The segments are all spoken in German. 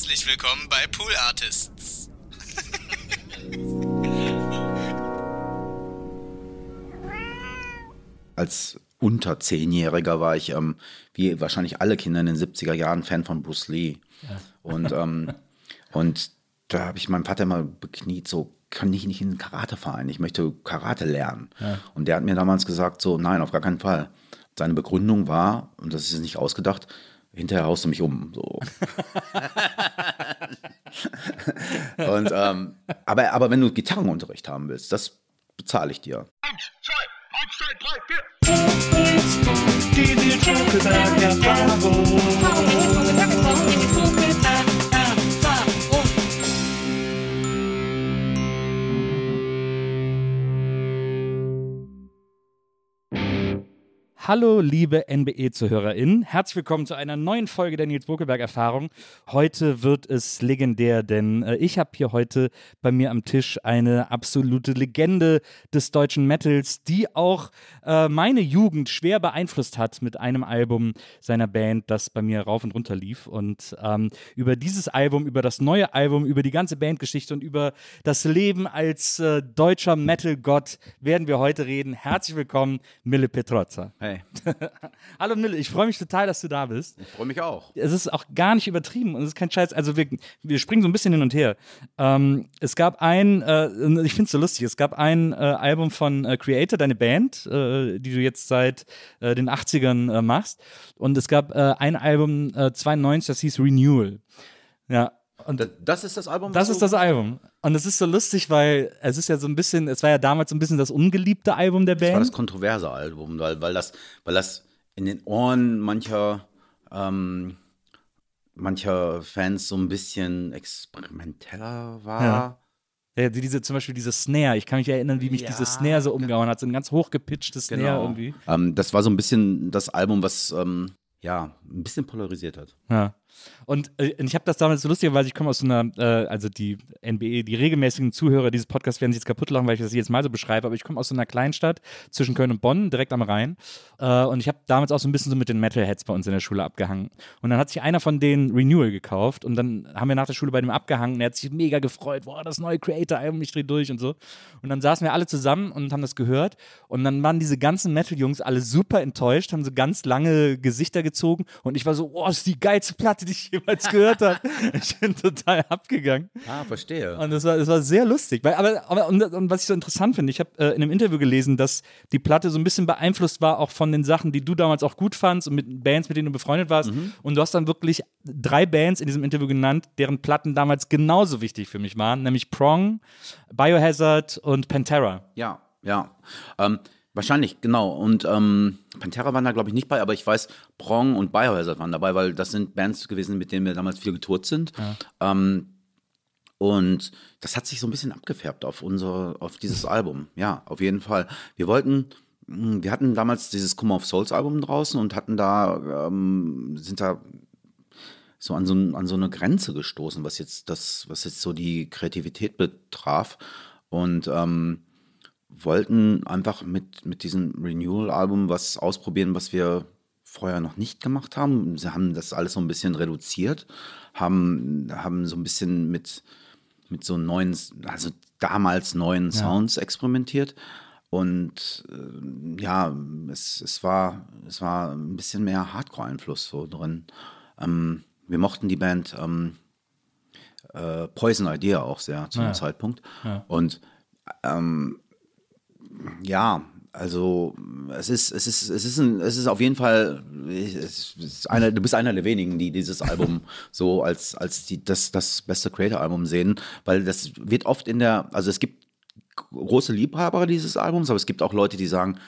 Herzlich willkommen bei Pool Artists. Als unter Zehnjähriger war ich, ähm, wie wahrscheinlich alle Kinder in den 70er Jahren, Fan von Bruce Lee. Und, ähm, und da habe ich meinen Vater mal bekniet, so, kann ich nicht in einen Karateverein, ich möchte Karate lernen. Und der hat mir damals gesagt, so, nein, auf gar keinen Fall. Seine Begründung war, und das ist nicht ausgedacht, hinterher haust du mich um. So. und, ähm, aber, aber wenn du Gitarrenunterricht haben willst, das bezahle ich dir. Eins, zwei, eins, zwei, drei, vier. Hallo, liebe NBE-ZuhörerInnen. Herzlich willkommen zu einer neuen Folge der Nils Bokelberg-Erfahrung. Heute wird es legendär, denn äh, ich habe hier heute bei mir am Tisch eine absolute Legende des deutschen Metals, die auch äh, meine Jugend schwer beeinflusst hat mit einem Album seiner Band, das bei mir rauf und runter lief. Und ähm, über dieses Album, über das neue Album, über die ganze Bandgeschichte und über das Leben als äh, deutscher Metal-Gott werden wir heute reden. Herzlich willkommen, Mille Petrozza. Hey, Hallo Mille, ich freue mich total, dass du da bist. ich freue mich auch. Es ist auch gar nicht übertrieben und es ist kein Scheiß. Also wir, wir springen so ein bisschen hin und her. Ähm, es gab ein, äh, ich finde es so lustig, es gab ein äh, Album von äh, Creator, deine Band, äh, die du jetzt seit äh, den 80ern äh, machst. Und es gab ein Album äh, 92, das hieß Renewal. Ja. Und Das, ist das Album? das ist das Album. Und es ist so lustig, weil es ist ja so ein bisschen, es war ja damals so ein bisschen das ungeliebte Album der Das war Band. das kontroverse Album, weil, weil, das, weil das in den Ohren mancher, ähm, mancher Fans so ein bisschen experimenteller war. Ja. Ja, diese, zum Beispiel diese Snare. Ich kann mich erinnern, wie mich Ja, diese Snare so umgehauen hat. So ein ganz hochgepitchte Snare irgendwie. Ähm, das war so ein bisschen das Album, was ähm, ja ein bisschen polarisiert hat. Ja. Und äh, ich habe das damals so lustig, weil ich komme aus so einer, äh, also die NBE, die regelmäßigen Zuhörer dieses Podcasts werden sich jetzt kaputt lachen, weil ich das jetzt mal so beschreibe, aber ich komme aus so einer Kleinstadt zwischen Köln und Bonn, direkt am Rhein. Äh, und ich habe damals auch so ein bisschen so mit den Metalheads bei uns in der Schule abgehangen. Und dann hat sich einer von denen Renewal gekauft und dann haben wir nach der Schule bei dem abgehangen. und Er hat sich mega gefreut, boah, das neue Creator-Album, ich dreh durch und so. Und dann saßen wir alle zusammen und haben das gehört. Und dann waren diese ganzen Metal-Jungs alle super enttäuscht, haben so ganz lange Gesichter gezogen. Und ich war so, oh, ist die geilste Platte, die ich jemals gehört habe. Ich bin total abgegangen. Ah, verstehe. Und das war, das war sehr lustig. Aber, aber und, und was ich so interessant finde, ich habe äh, in einem Interview gelesen, dass die Platte so ein bisschen beeinflusst war auch von den Sachen, die du damals auch gut fandst und mit Bands, mit denen du befreundet warst. Und du hast dann wirklich drei Bands in diesem Interview genannt, deren Platten damals genauso wichtig für mich waren, nämlich Prong, Biohazard und Pantera. Ja, ja. Ähm, wahrscheinlich, genau. Und ähm, Pantera waren da, glaube ich, nicht bei, aber ich weiß, Prong und Biohazard waren dabei, weil das sind Bands gewesen, mit denen wir damals viel getourt sind. Ähm, und das hat sich so ein bisschen abgefärbt auf unser, auf dieses Album. Ja, auf jeden Fall. Wir wollten, mh, wir hatten damals dieses Come of Souls Album draußen und hatten da, ähm, sind da so an so, an so eine Grenze gestoßen, was jetzt das, was jetzt so die Kreativität betraf. Und ähm, wollten einfach mit, mit diesem Renewal-Album was ausprobieren, was wir vorher noch nicht gemacht haben. Sie haben das alles so ein bisschen reduziert, haben, haben so ein bisschen mit, mit so neuen, also damals neuen Sounds experimentiert. Und äh, ja, es, es, war, es war ein bisschen mehr Hardcore-Einfluss so drin. Ähm, wir mochten die Band ähm, äh, Poison Idea auch sehr zu dem Zeitpunkt. Und ähm, ja, also es ist, es ist, es ist, ein, es ist auf jeden Fall, einer, du bist einer der wenigen, die dieses Album so als, als die, das, das beste Creator-Album sehen, weil das wird oft in der, also es gibt große Liebhaber dieses Albums, aber es gibt auch Leute, die sagen,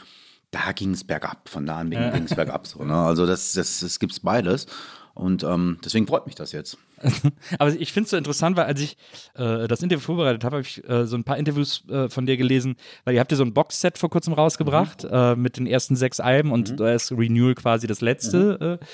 da ging es bergab, von da an ging es bergab. So, ne? Also das, das, das gibt es beides. Und ähm, deswegen freut mich das jetzt. Aber ich finde es so interessant, weil als ich äh, das Interview vorbereitet habe, habe ich äh, so ein paar Interviews äh, von dir gelesen, weil ihr habt ja so ein Boxset vor kurzem rausgebracht äh, mit den ersten sechs Alben und da ist Renewal quasi das letzte. Äh,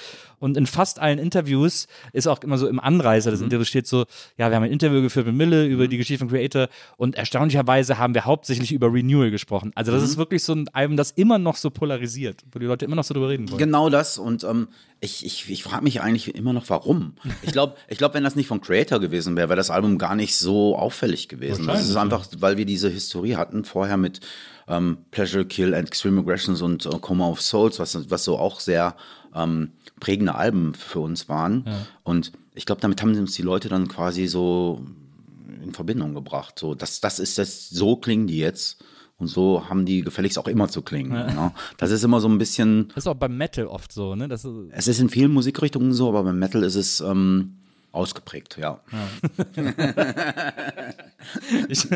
Und in fast allen Interviews ist auch immer so im Anreißer des Interviews steht so, ja, wir haben ein Interview geführt mit Mille über die Geschichte von Creator und erstaunlicherweise haben wir hauptsächlich über Renewal gesprochen. Also das ist wirklich so ein Album, das immer noch so polarisiert, wo die Leute immer noch so drüber reden wollen. Genau das und ähm, ich, ich, ich frage mich eigentlich immer noch, warum. Ich glaube, ich glaub, wenn das nicht von Creator gewesen wäre, wäre das Album gar nicht so auffällig gewesen. Das ist einfach, weil wir diese Historie hatten vorher mit ähm, Pleasure, Kill and Extreme Aggressions und äh, Coma of Souls, was, was so auch sehr ähm, prägende Alben für uns waren. Und ich glaube, damit haben uns die Leute dann quasi so in Verbindung gebracht. So, das, das ist das, so klingen die jetzt. Und so haben die gefälligst auch immer zu klingen. ne? Das ist immer so ein bisschen, Das ist auch beim Metal oft so, ne? Das ist, es ist in vielen Musikrichtungen so, aber beim Metal ist es ähm, ausgeprägt, ja. Ich,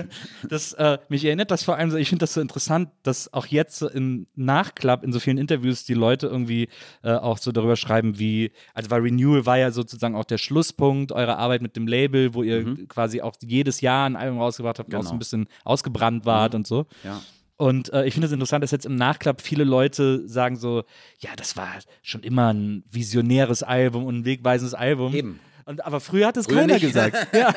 das, äh, mich erinnert das vor allem so, ich finde das so interessant, dass auch jetzt so im Nachklapp in so vielen Interviews die Leute irgendwie äh, auch so darüber schreiben, wie, also weil Renewal war ja sozusagen auch der Schlusspunkt eurer Arbeit mit dem Label, wo ihr quasi auch jedes Jahr ein Album rausgebracht habt, wo auch so ein bisschen ausgebrannt wart und so. Ja. Und äh, ich finde es interessant, dass jetzt im Nachklapp viele Leute sagen so, ja, das war schon immer ein visionäres Album und ein wegweisendes Album. Eben. Und, aber früher hat es Früher keiner nicht. gesagt. Ja.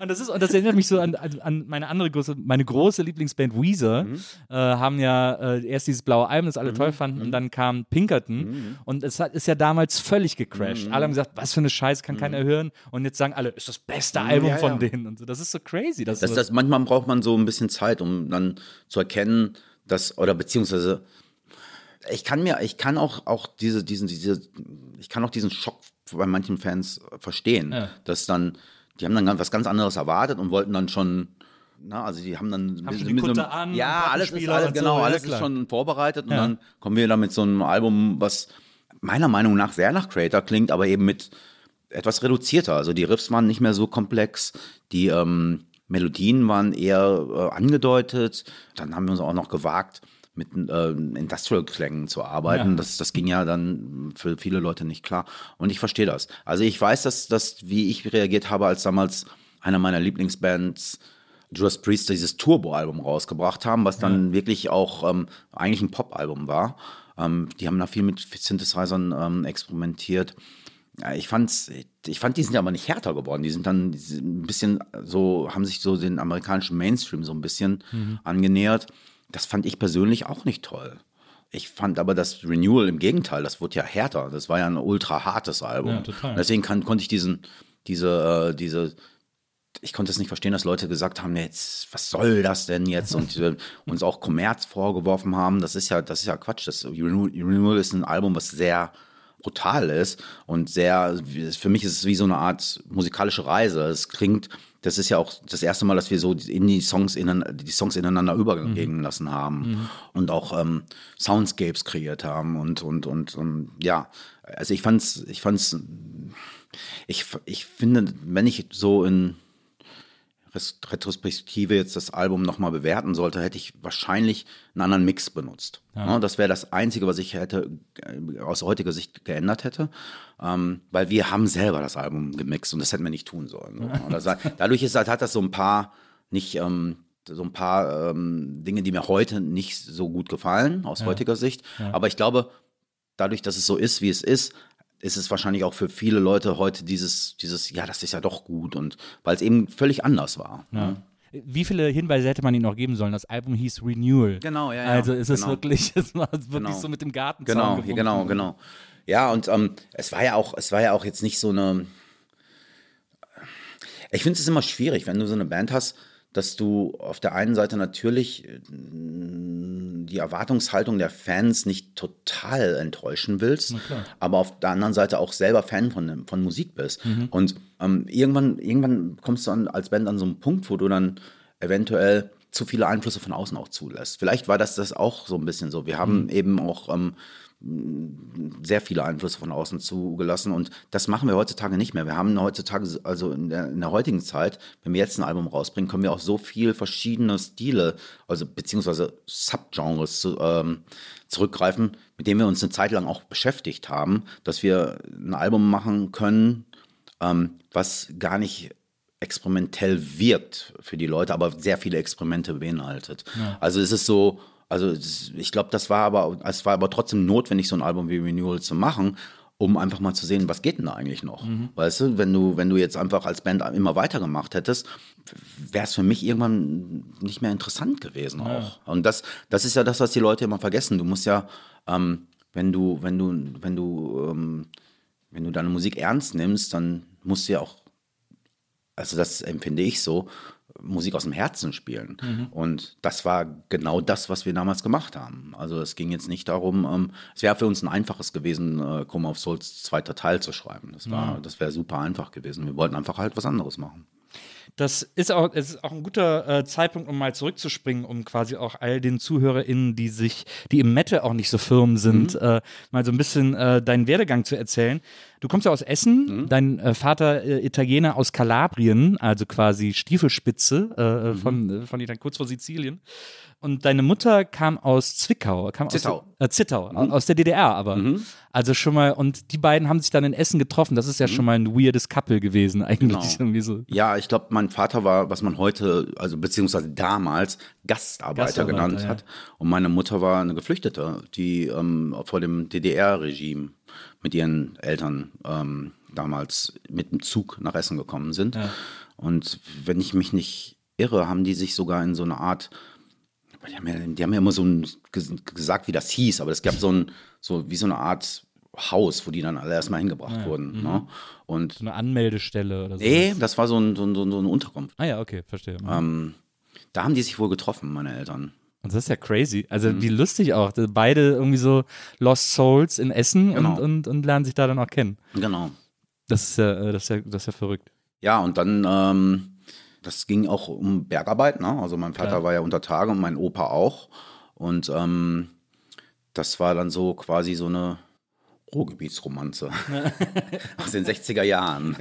Und das ist, und das erinnert mich so an, an, meine andere große, meine große Lieblingsband Weezer, Mhm. äh, haben ja äh, erst dieses blaue Album, das alle toll fanden, Mhm. und dann kam Pinkerton. Und es hat, ist ja damals völlig gecrashed. Mhm. Alle haben gesagt, was für eine Scheiße, kann keiner hören. Und jetzt sagen alle, ist das beste Album ja, von ja. denen. Und so. Das ist so crazy. Das, Das, das, manchmal braucht man so ein bisschen Zeit, um dann zu erkennen, dass, oder beziehungsweise, ich kann mir, ich kann auch, auch diese, diesen, diese, ich kann auch diesen Schock bei manchen Fans verstehen, Ja. dass dann, die haben dann was ganz anderes erwartet und wollten dann schon, na, also die haben dann Haben mit Kutte einem- an, ja, alles ist alles, so, genau, ja, alles klar. ist schon vorbereitet und Ja. dann kommen wir da mit so einem Album, was meiner Meinung nach sehr nach Creator klingt, aber eben mit etwas reduzierter. Also die Riffs waren nicht mehr so komplex, die ähm, Melodien waren eher äh, angedeutet. Dann haben wir uns auch noch gewagt, mit äh, Industrial-Klängen zu arbeiten. Ja. Das, das ging ja dann für viele Leute nicht klar. Und ich verstehe das. Also ich weiß, dass, dass wie ich reagiert habe, als damals einer meiner Lieblingsbands Judas Priest dieses Turbo-Album rausgebracht haben, was dann wirklich auch ähm, eigentlich ein Pop-Album war. Ähm, die haben da viel mit Synthesizern ähm, experimentiert. Ja, ich fand's, ich fand, die sind aber nicht härter geworden. Die sind dann ein bisschen so, haben sich so den amerikanischen Mainstream so ein bisschen angenähert. Das fand ich persönlich auch nicht toll. Ich fand aber das Renewal im Gegenteil, das wurde ja härter. Das war ja ein ultra hartes Album. Ja, total. Deswegen kann, konnte ich diesen, diese, äh, diese, ich konnte es nicht verstehen, dass Leute gesagt haben, jetzt, was soll das denn jetzt? Und äh, uns auch Kommerz vorgeworfen haben. Das ist ja, das ist ja Quatsch. Das Renewal, Renewal ist ein Album, was sehr brutal ist und sehr, für mich ist es wie so eine Art musikalische Reise. Es klingt, das ist ja auch das erste Mal, dass wir so in die Songs, innen, die Songs ineinander übergehen lassen haben und auch ähm, Soundscapes kreiert haben und, und, und, und ja, also ich fand's, ich fand's, ich, ich finde, wenn ich so in Retrospektive jetzt das Album nochmal bewerten sollte, hätte ich wahrscheinlich einen anderen Mix benutzt. Ja, das wäre das Einzige, was ich hätte äh, aus heutiger Sicht geändert hätte, ähm, weil wir haben selber das Album gemixt und das hätten wir nicht tun sollen. So. Und das, dadurch ist, halt- hat das so ein paar nicht ähm, so ein paar ähm, Dinge, die mir heute nicht so gut gefallen aus heutiger Sicht. Aber ich glaube, dadurch, dass es so ist, wie es ist, ist es wahrscheinlich auch für viele Leute heute dieses, dieses, ja, das ist ja doch gut und weil es eben völlig anders war. ne? Wie viele Hinweise hätte man ihnen noch geben sollen? Das Album hieß Renewal. Genau, ja, ja, Also ist es genau. wirklich, es war wirklich Genau. so mit dem Garten. Genau, hier, genau, genau. Ja, und ähm, es war ja auch, es war ja auch jetzt nicht so eine. Ich finde es immer schwierig, wenn du so eine Band hast, dass du auf der einen Seite natürlich äh, die Erwartungshaltung der Fans nicht total enttäuschen willst, aber auf der anderen Seite auch selber Fan von, von Musik bist. Und ähm, irgendwann, irgendwann kommst du an, als Band an so einen Punkt, wo du dann eventuell zu viele Einflüsse von außen auch zulässt. Vielleicht war das das auch so ein bisschen so. Wir haben eben auch ähm, sehr viele Einflüsse von außen zugelassen und das machen wir heutzutage nicht mehr. Wir haben heutzutage, also in der, in der heutigen Zeit, wenn wir jetzt ein Album rausbringen, können wir auch so viel verschiedene Stile, also beziehungsweise Subgenres zu, ähm, zurückgreifen, mit denen wir uns eine Zeit lang auch beschäftigt haben, dass wir ein Album machen können, ähm, was gar nicht experimentell wirkt für die Leute, aber sehr viele Experimente beinhaltet. Also es ist so, also ich glaube, das war aber, es war aber trotzdem notwendig, so ein Album wie Renewal zu machen, um einfach mal zu sehen, was geht denn da eigentlich noch? Weißt du, wenn du, wenn du jetzt einfach als Band immer weitergemacht hättest, wäre es für mich irgendwann nicht mehr interessant gewesen auch. Und das, das ist ja das, was die Leute immer vergessen. Du musst ja, ähm, wenn du, wenn du, wenn du, ähm, wenn du deine Musik ernst nimmst, dann musst du ja auch, also das empfinde ich so, Musik aus dem Herzen spielen. Und das war genau das, was wir damals gemacht haben. Also es ging jetzt nicht darum, ähm, es wäre für uns ein einfaches gewesen, äh, Coma of Souls zweiter Teil zu schreiben. Das war, das wäre super einfach gewesen. Wir wollten einfach halt was anderes machen. Das ist auch, es ist auch ein guter äh, Zeitpunkt, um mal zurückzuspringen, um quasi auch all den ZuhörerInnen, die sich, die im Metal auch nicht so firm sind, äh, mal so ein bisschen äh, deinen Werdegang zu erzählen. Du kommst ja aus Essen, dein äh, Vater äh, Italiener aus Kalabrien, also quasi Stiefelspitze äh, äh, von, von Italien, kurz vor Sizilien. Und deine Mutter kam aus Zwickau, kam Zittau. aus äh, Zittau, aus der DDR aber. Also schon mal, und die beiden haben sich dann in Essen getroffen. Das ist ja schon mal ein weirdes Couple gewesen, eigentlich. Genau. So. Ja, ich glaube, mein Vater war, was man heute, also beziehungsweise damals Gastarbeiter, Gastarbeiter, genannt ja. hat. Und meine Mutter war eine Geflüchtete, die ähm, vor dem DDR-Regime mit ihren Eltern ähm, damals mit dem Zug nach Essen gekommen sind. Und wenn ich mich nicht irre, haben die sich sogar in so eine Art die haben, ja, die haben ja immer so ein, ges- gesagt, wie das hieß, aber es gab so ein, so wie so eine Art Haus, wo die dann alle erstmal hingebracht wurden. Ne? Und So eine Anmeldestelle oder so. nee, das war so, ein, so, ein, so ein- so eine Unterkunft. Ah ja, okay, verstehe. Ähm, da haben die sich wohl getroffen, meine Eltern. Und das ist ja crazy. Also Mhm. wie lustig auch. Beide irgendwie so Lost Souls in Essen Genau. und, und, und lernen sich da dann auch kennen. Genau. Das ist ja, äh, das ist ja, das ist ja verrückt. Ja, und dann, ähm, das ging auch um Bergarbeit. Ne? Also mein Vater Klar. war ja unter Tage und mein Opa auch. Und ähm, das war dann so quasi so eine Ruhrgebietsromanze aus den 60er Jahren.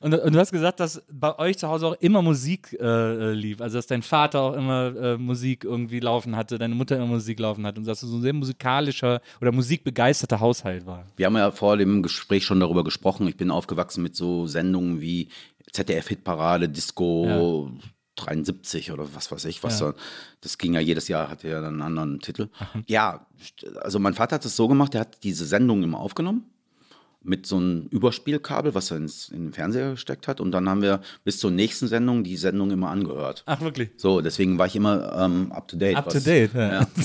Und, und du hast gesagt, dass bei euch zu Hause auch immer Musik äh, äh, lief. Also dass dein Vater auch immer äh, Musik irgendwie laufen hatte, deine Mutter immer Musik laufen hat und dass es so ein sehr musikalischer oder musikbegeisterter Haushalt war. Wir haben ja vor dem Gespräch schon darüber gesprochen. Ich bin aufgewachsen mit so Sendungen wie ZDF-Hitparade, Disco 73 oder was weiß ich, was Ja. da. Das ging ja jedes Jahr, hatte ja dann einen anderen Titel. Ja, also mein Vater hat es so gemacht, er hat diese Sendung immer aufgenommen mit so einem Überspielkabel, was er ins, in den Fernseher gesteckt hat. Und dann haben wir bis zur nächsten Sendung die Sendung immer angehört. Ach wirklich? So, deswegen war ich immer ähm, up to date. Up to was- date, ja.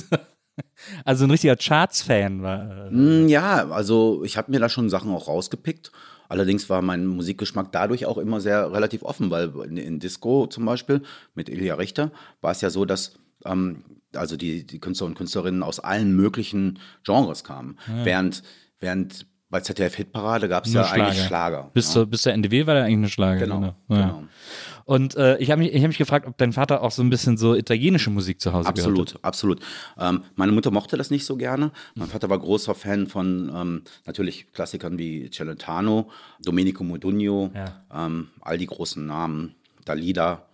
Also ein richtiger Charts-Fan war. Äh, Mm, Ja, also ich habe mir da schon Sachen auch rausgepickt. Allerdings war mein Musikgeschmack dadurch auch immer sehr relativ offen, weil in, in Disco zum Beispiel mit Ilja Richter war es ja so, dass ähm, also die, die Künstler und Künstlerinnen aus allen möglichen Genres kamen. Während, während bei ZDF Hitparade gab es ja Nur eigentlich Schlager. Bis, ja. zur, bis zur NDW war der eigentlich eine Schlager. Genau, Ja. genau. Und äh, ich habe mich, ich hab mich gefragt, ob dein Vater auch so ein bisschen so italienische Musik zu Hause gehört Absolut, absolut. Ähm, meine Mutter mochte das nicht so gerne. Mein Vater war großer Fan von ähm, natürlich Klassikern wie Celentano, Domenico Modugno, Ja. ähm, all die großen Namen, Dalida.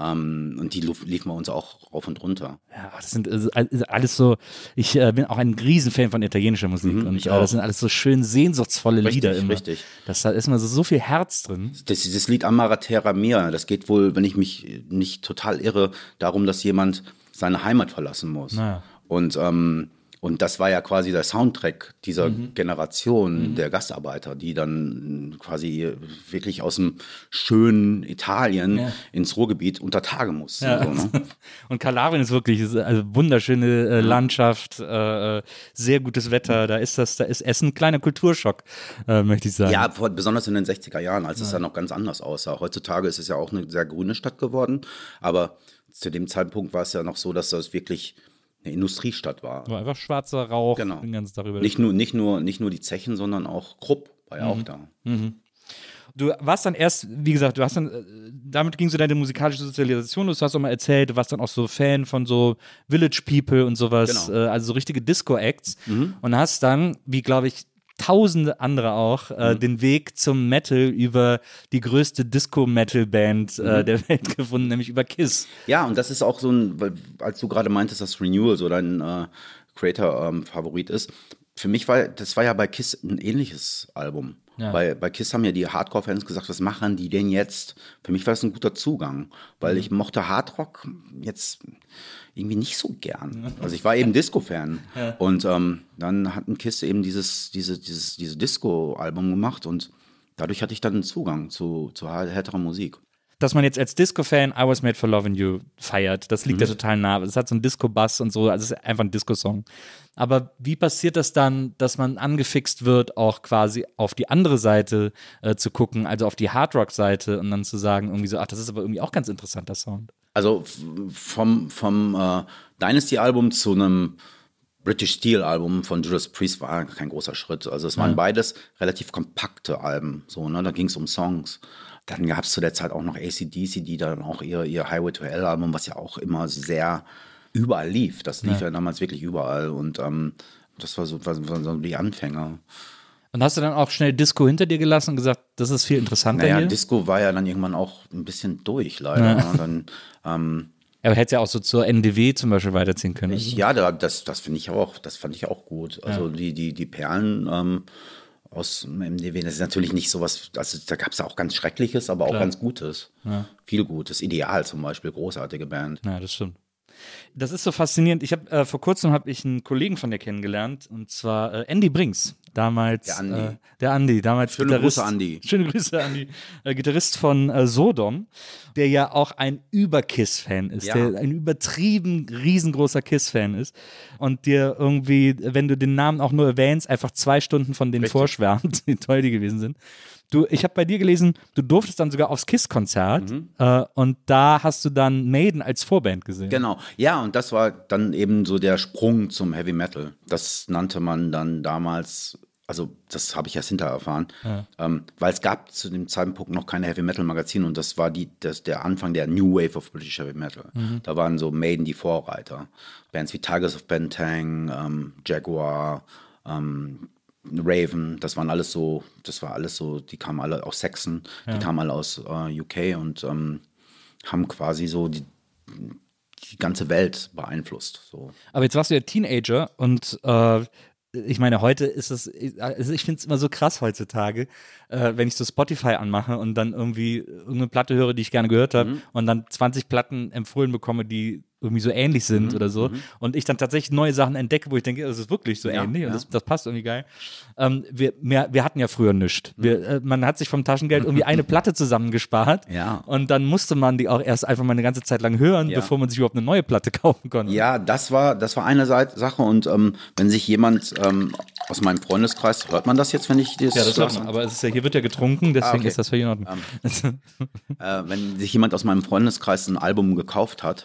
Ähm, und die lief- liefen bei uns auch rauf und runter. Ja, das sind also alles so, ich äh, bin auch ein Riesenfan von italienischer Musik und Mhm, ich äh, auch. das sind alles so schön sehnsuchtsvolle Richtig, Lieder immer. richtig. Das, da ist immer so, so viel Herz drin. Das, das Lied Amara Terra Mia, das geht wohl, wenn ich mich nicht total irre, darum, dass jemand seine Heimat verlassen muss. Ja. Und, ähm, und das war ja quasi der Soundtrack dieser Mhm. Generation der Gastarbeiter, die dann quasi wirklich aus dem schönen Italien Ja. ins Ruhrgebiet unter Tage mussten. Ja. So, ne? Und Kalabrien ist wirklich also wunderschöne äh, Landschaft, äh, äh, sehr gutes Wetter. Da ist das, da ist Essen ein kleiner Kulturschock, äh, möchte ich sagen. Ja, besonders in den 60er Jahren, als es ja noch ganz anders aussah. Heutzutage ist es ja auch eine sehr grüne Stadt geworden, aber zu dem Zeitpunkt war es ja noch so, dass das wirklich eine Industriestadt war. War einfach schwarzer Rauch Genau. den ganzen Tag über. Nicht nur, nicht nur, nicht nur die Zechen, sondern auch Krupp war ja Mhm. auch da. Du warst dann erst, wie gesagt, du hast dann, äh, damit ging so deine musikalische Sozialisation, los. du hast auch mal erzählt, du warst dann auch so Fan von so Village People und sowas, Genau. äh, also so richtige Disco-Acts und hast dann, wie glaube ich, tausende andere auch, äh, den Weg zum Metal über die größte Disco-Metal-Band äh, der Welt gefunden, nämlich über Kiss. Ja, und das ist auch so ein, weil, als du gerade meintest, dass Renewal so dein äh, Creator-Favorit ist. Für mich war, das war ja bei Kiss ein ähnliches Album. Ja. Bei, bei Kiss haben ja die Hardcore-Fans gesagt, was machen die denn jetzt? Für mich war das ein guter Zugang, weil Mhm. ich mochte Hardrock jetzt irgendwie nicht so gern. Also ich war eben Disco-Fan. Und ähm, dann hat ein Kiss eben dieses, diese, dieses, dieses Disco-Album gemacht und dadurch hatte ich dann einen Zugang zu, zu härterer Musik. dass man jetzt als Disco-Fan I Was Made for Loving You feiert. Das liegt ja total nah. Es hat so einen Disco-Bass und so. Also es ist einfach ein Disco-Song. Aber wie passiert das dann, dass man angefixt wird, auch quasi auf die andere Seite äh, zu gucken, also auf die Hardrock-Seite und dann zu sagen, irgendwie so, ach, das ist aber irgendwie auch ganz interessanter Sound. Also vom, vom äh, Dynasty-Album zu einem British Steel-Album von Judas Priest war kein großer Schritt. Also es waren beides relativ kompakte Alben. So, ne? Da ging es um Songs. Dann gab es zu der Zeit auch noch ACDC, die dann auch ihr, ihr Highway to Hell-Album, was ja auch immer sehr überall lief. Das lief ja, damals wirklich überall. Und ähm, das war so, war, war so die Anfänger. Und hast du dann auch schnell Disco hinter dir gelassen und gesagt, das ist viel interessanter Naja, hier? Disco war ja dann irgendwann auch ein bisschen durch, leider. Ne? Dann, ähm, Aber hätte ja auch so zur NDW zum Beispiel weiterziehen können. Ich, ja, da, das, das finde ich auch, das fand ich auch gut. Also die, die, die Perlen ähm, aus dem MDW, das ist natürlich nicht sowas, also da gab es ja auch ganz Schreckliches, aber auch ganz Gutes. Viel Gutes. Ideal zum Beispiel, großartige Band. Ja, das stimmt. Das ist so faszinierend. Ich habe äh, vor kurzem habe ich einen Kollegen von dir kennengelernt und zwar äh, Andy Brinks, damals Der Andi. Äh, der Andi, damals Schöne Gitarrist. Grüße, Andi. Schöne Grüße Andi, äh, Gitarrist von äh, Sodom, der ja auch ein Überkiss-Fan ist, Ja. der ein übertrieben riesengroßer Kiss-Fan ist und dir irgendwie, wenn du den Namen auch nur erwähnst, einfach zwei Stunden von denen Richtig. vorschwärmt, wie toll die gewesen sind. Du, ich habe bei dir gelesen, du durftest dann sogar aufs Kiss-Konzert Mhm. äh, und da hast du dann Maiden als Vorband gesehen. Genau. Ja, und das war dann eben so der Sprung zum Heavy Metal. Das nannte man dann damals, also das habe ich erst hinterher erfahren, ähm, weil es gab zu dem Zeitpunkt noch keine Heavy Metal Magazine und das war die, das, der Anfang der New Wave of British Heavy Metal. Da waren so Maiden die Vorreiter. Bands wie Tigers of Bentang, ähm, Jaguar, ähm, Raven, das waren alles so, das war alles so, die kamen alle aus Saxon, die kamen alle aus äh, UK und ähm, haben quasi so die, die ganze Welt beeinflusst. So. Aber jetzt warst du ja Teenager und äh, ich meine, heute ist es, also ich finde es immer so krass heutzutage, äh, wenn ich so Spotify anmache und dann irgendwie irgendeine Platte höre, die ich gerne gehört habe Mhm. und dann 20 Platten empfohlen bekomme, die irgendwie so ähnlich Mhm. sind oder so und ich dann tatsächlich neue Sachen entdecke, wo ich denke, das ist wirklich so Ja, ähnlich und ja. das, das passt irgendwie geil. Ähm, wir, wir, wir hatten ja früher nichts. Wir, äh, man hat sich vom Taschengeld irgendwie eine Platte zusammengespart Ja. und dann musste man die auch erst einfach mal eine ganze Zeit lang hören, Ja. bevor man sich überhaupt eine neue Platte kaufen konnte. Ja, das war, das war eine Seite, Sache und ähm, wenn sich jemand ähm, aus meinem Freundeskreis, hört man das jetzt, wenn ich das Ja, das hört man. Aber es ist ja, hier wird ja getrunken, deswegen Ah, okay. ist das völlig in Ordnung. äh, wenn sich jemand aus meinem Freundeskreis ein Album gekauft hat.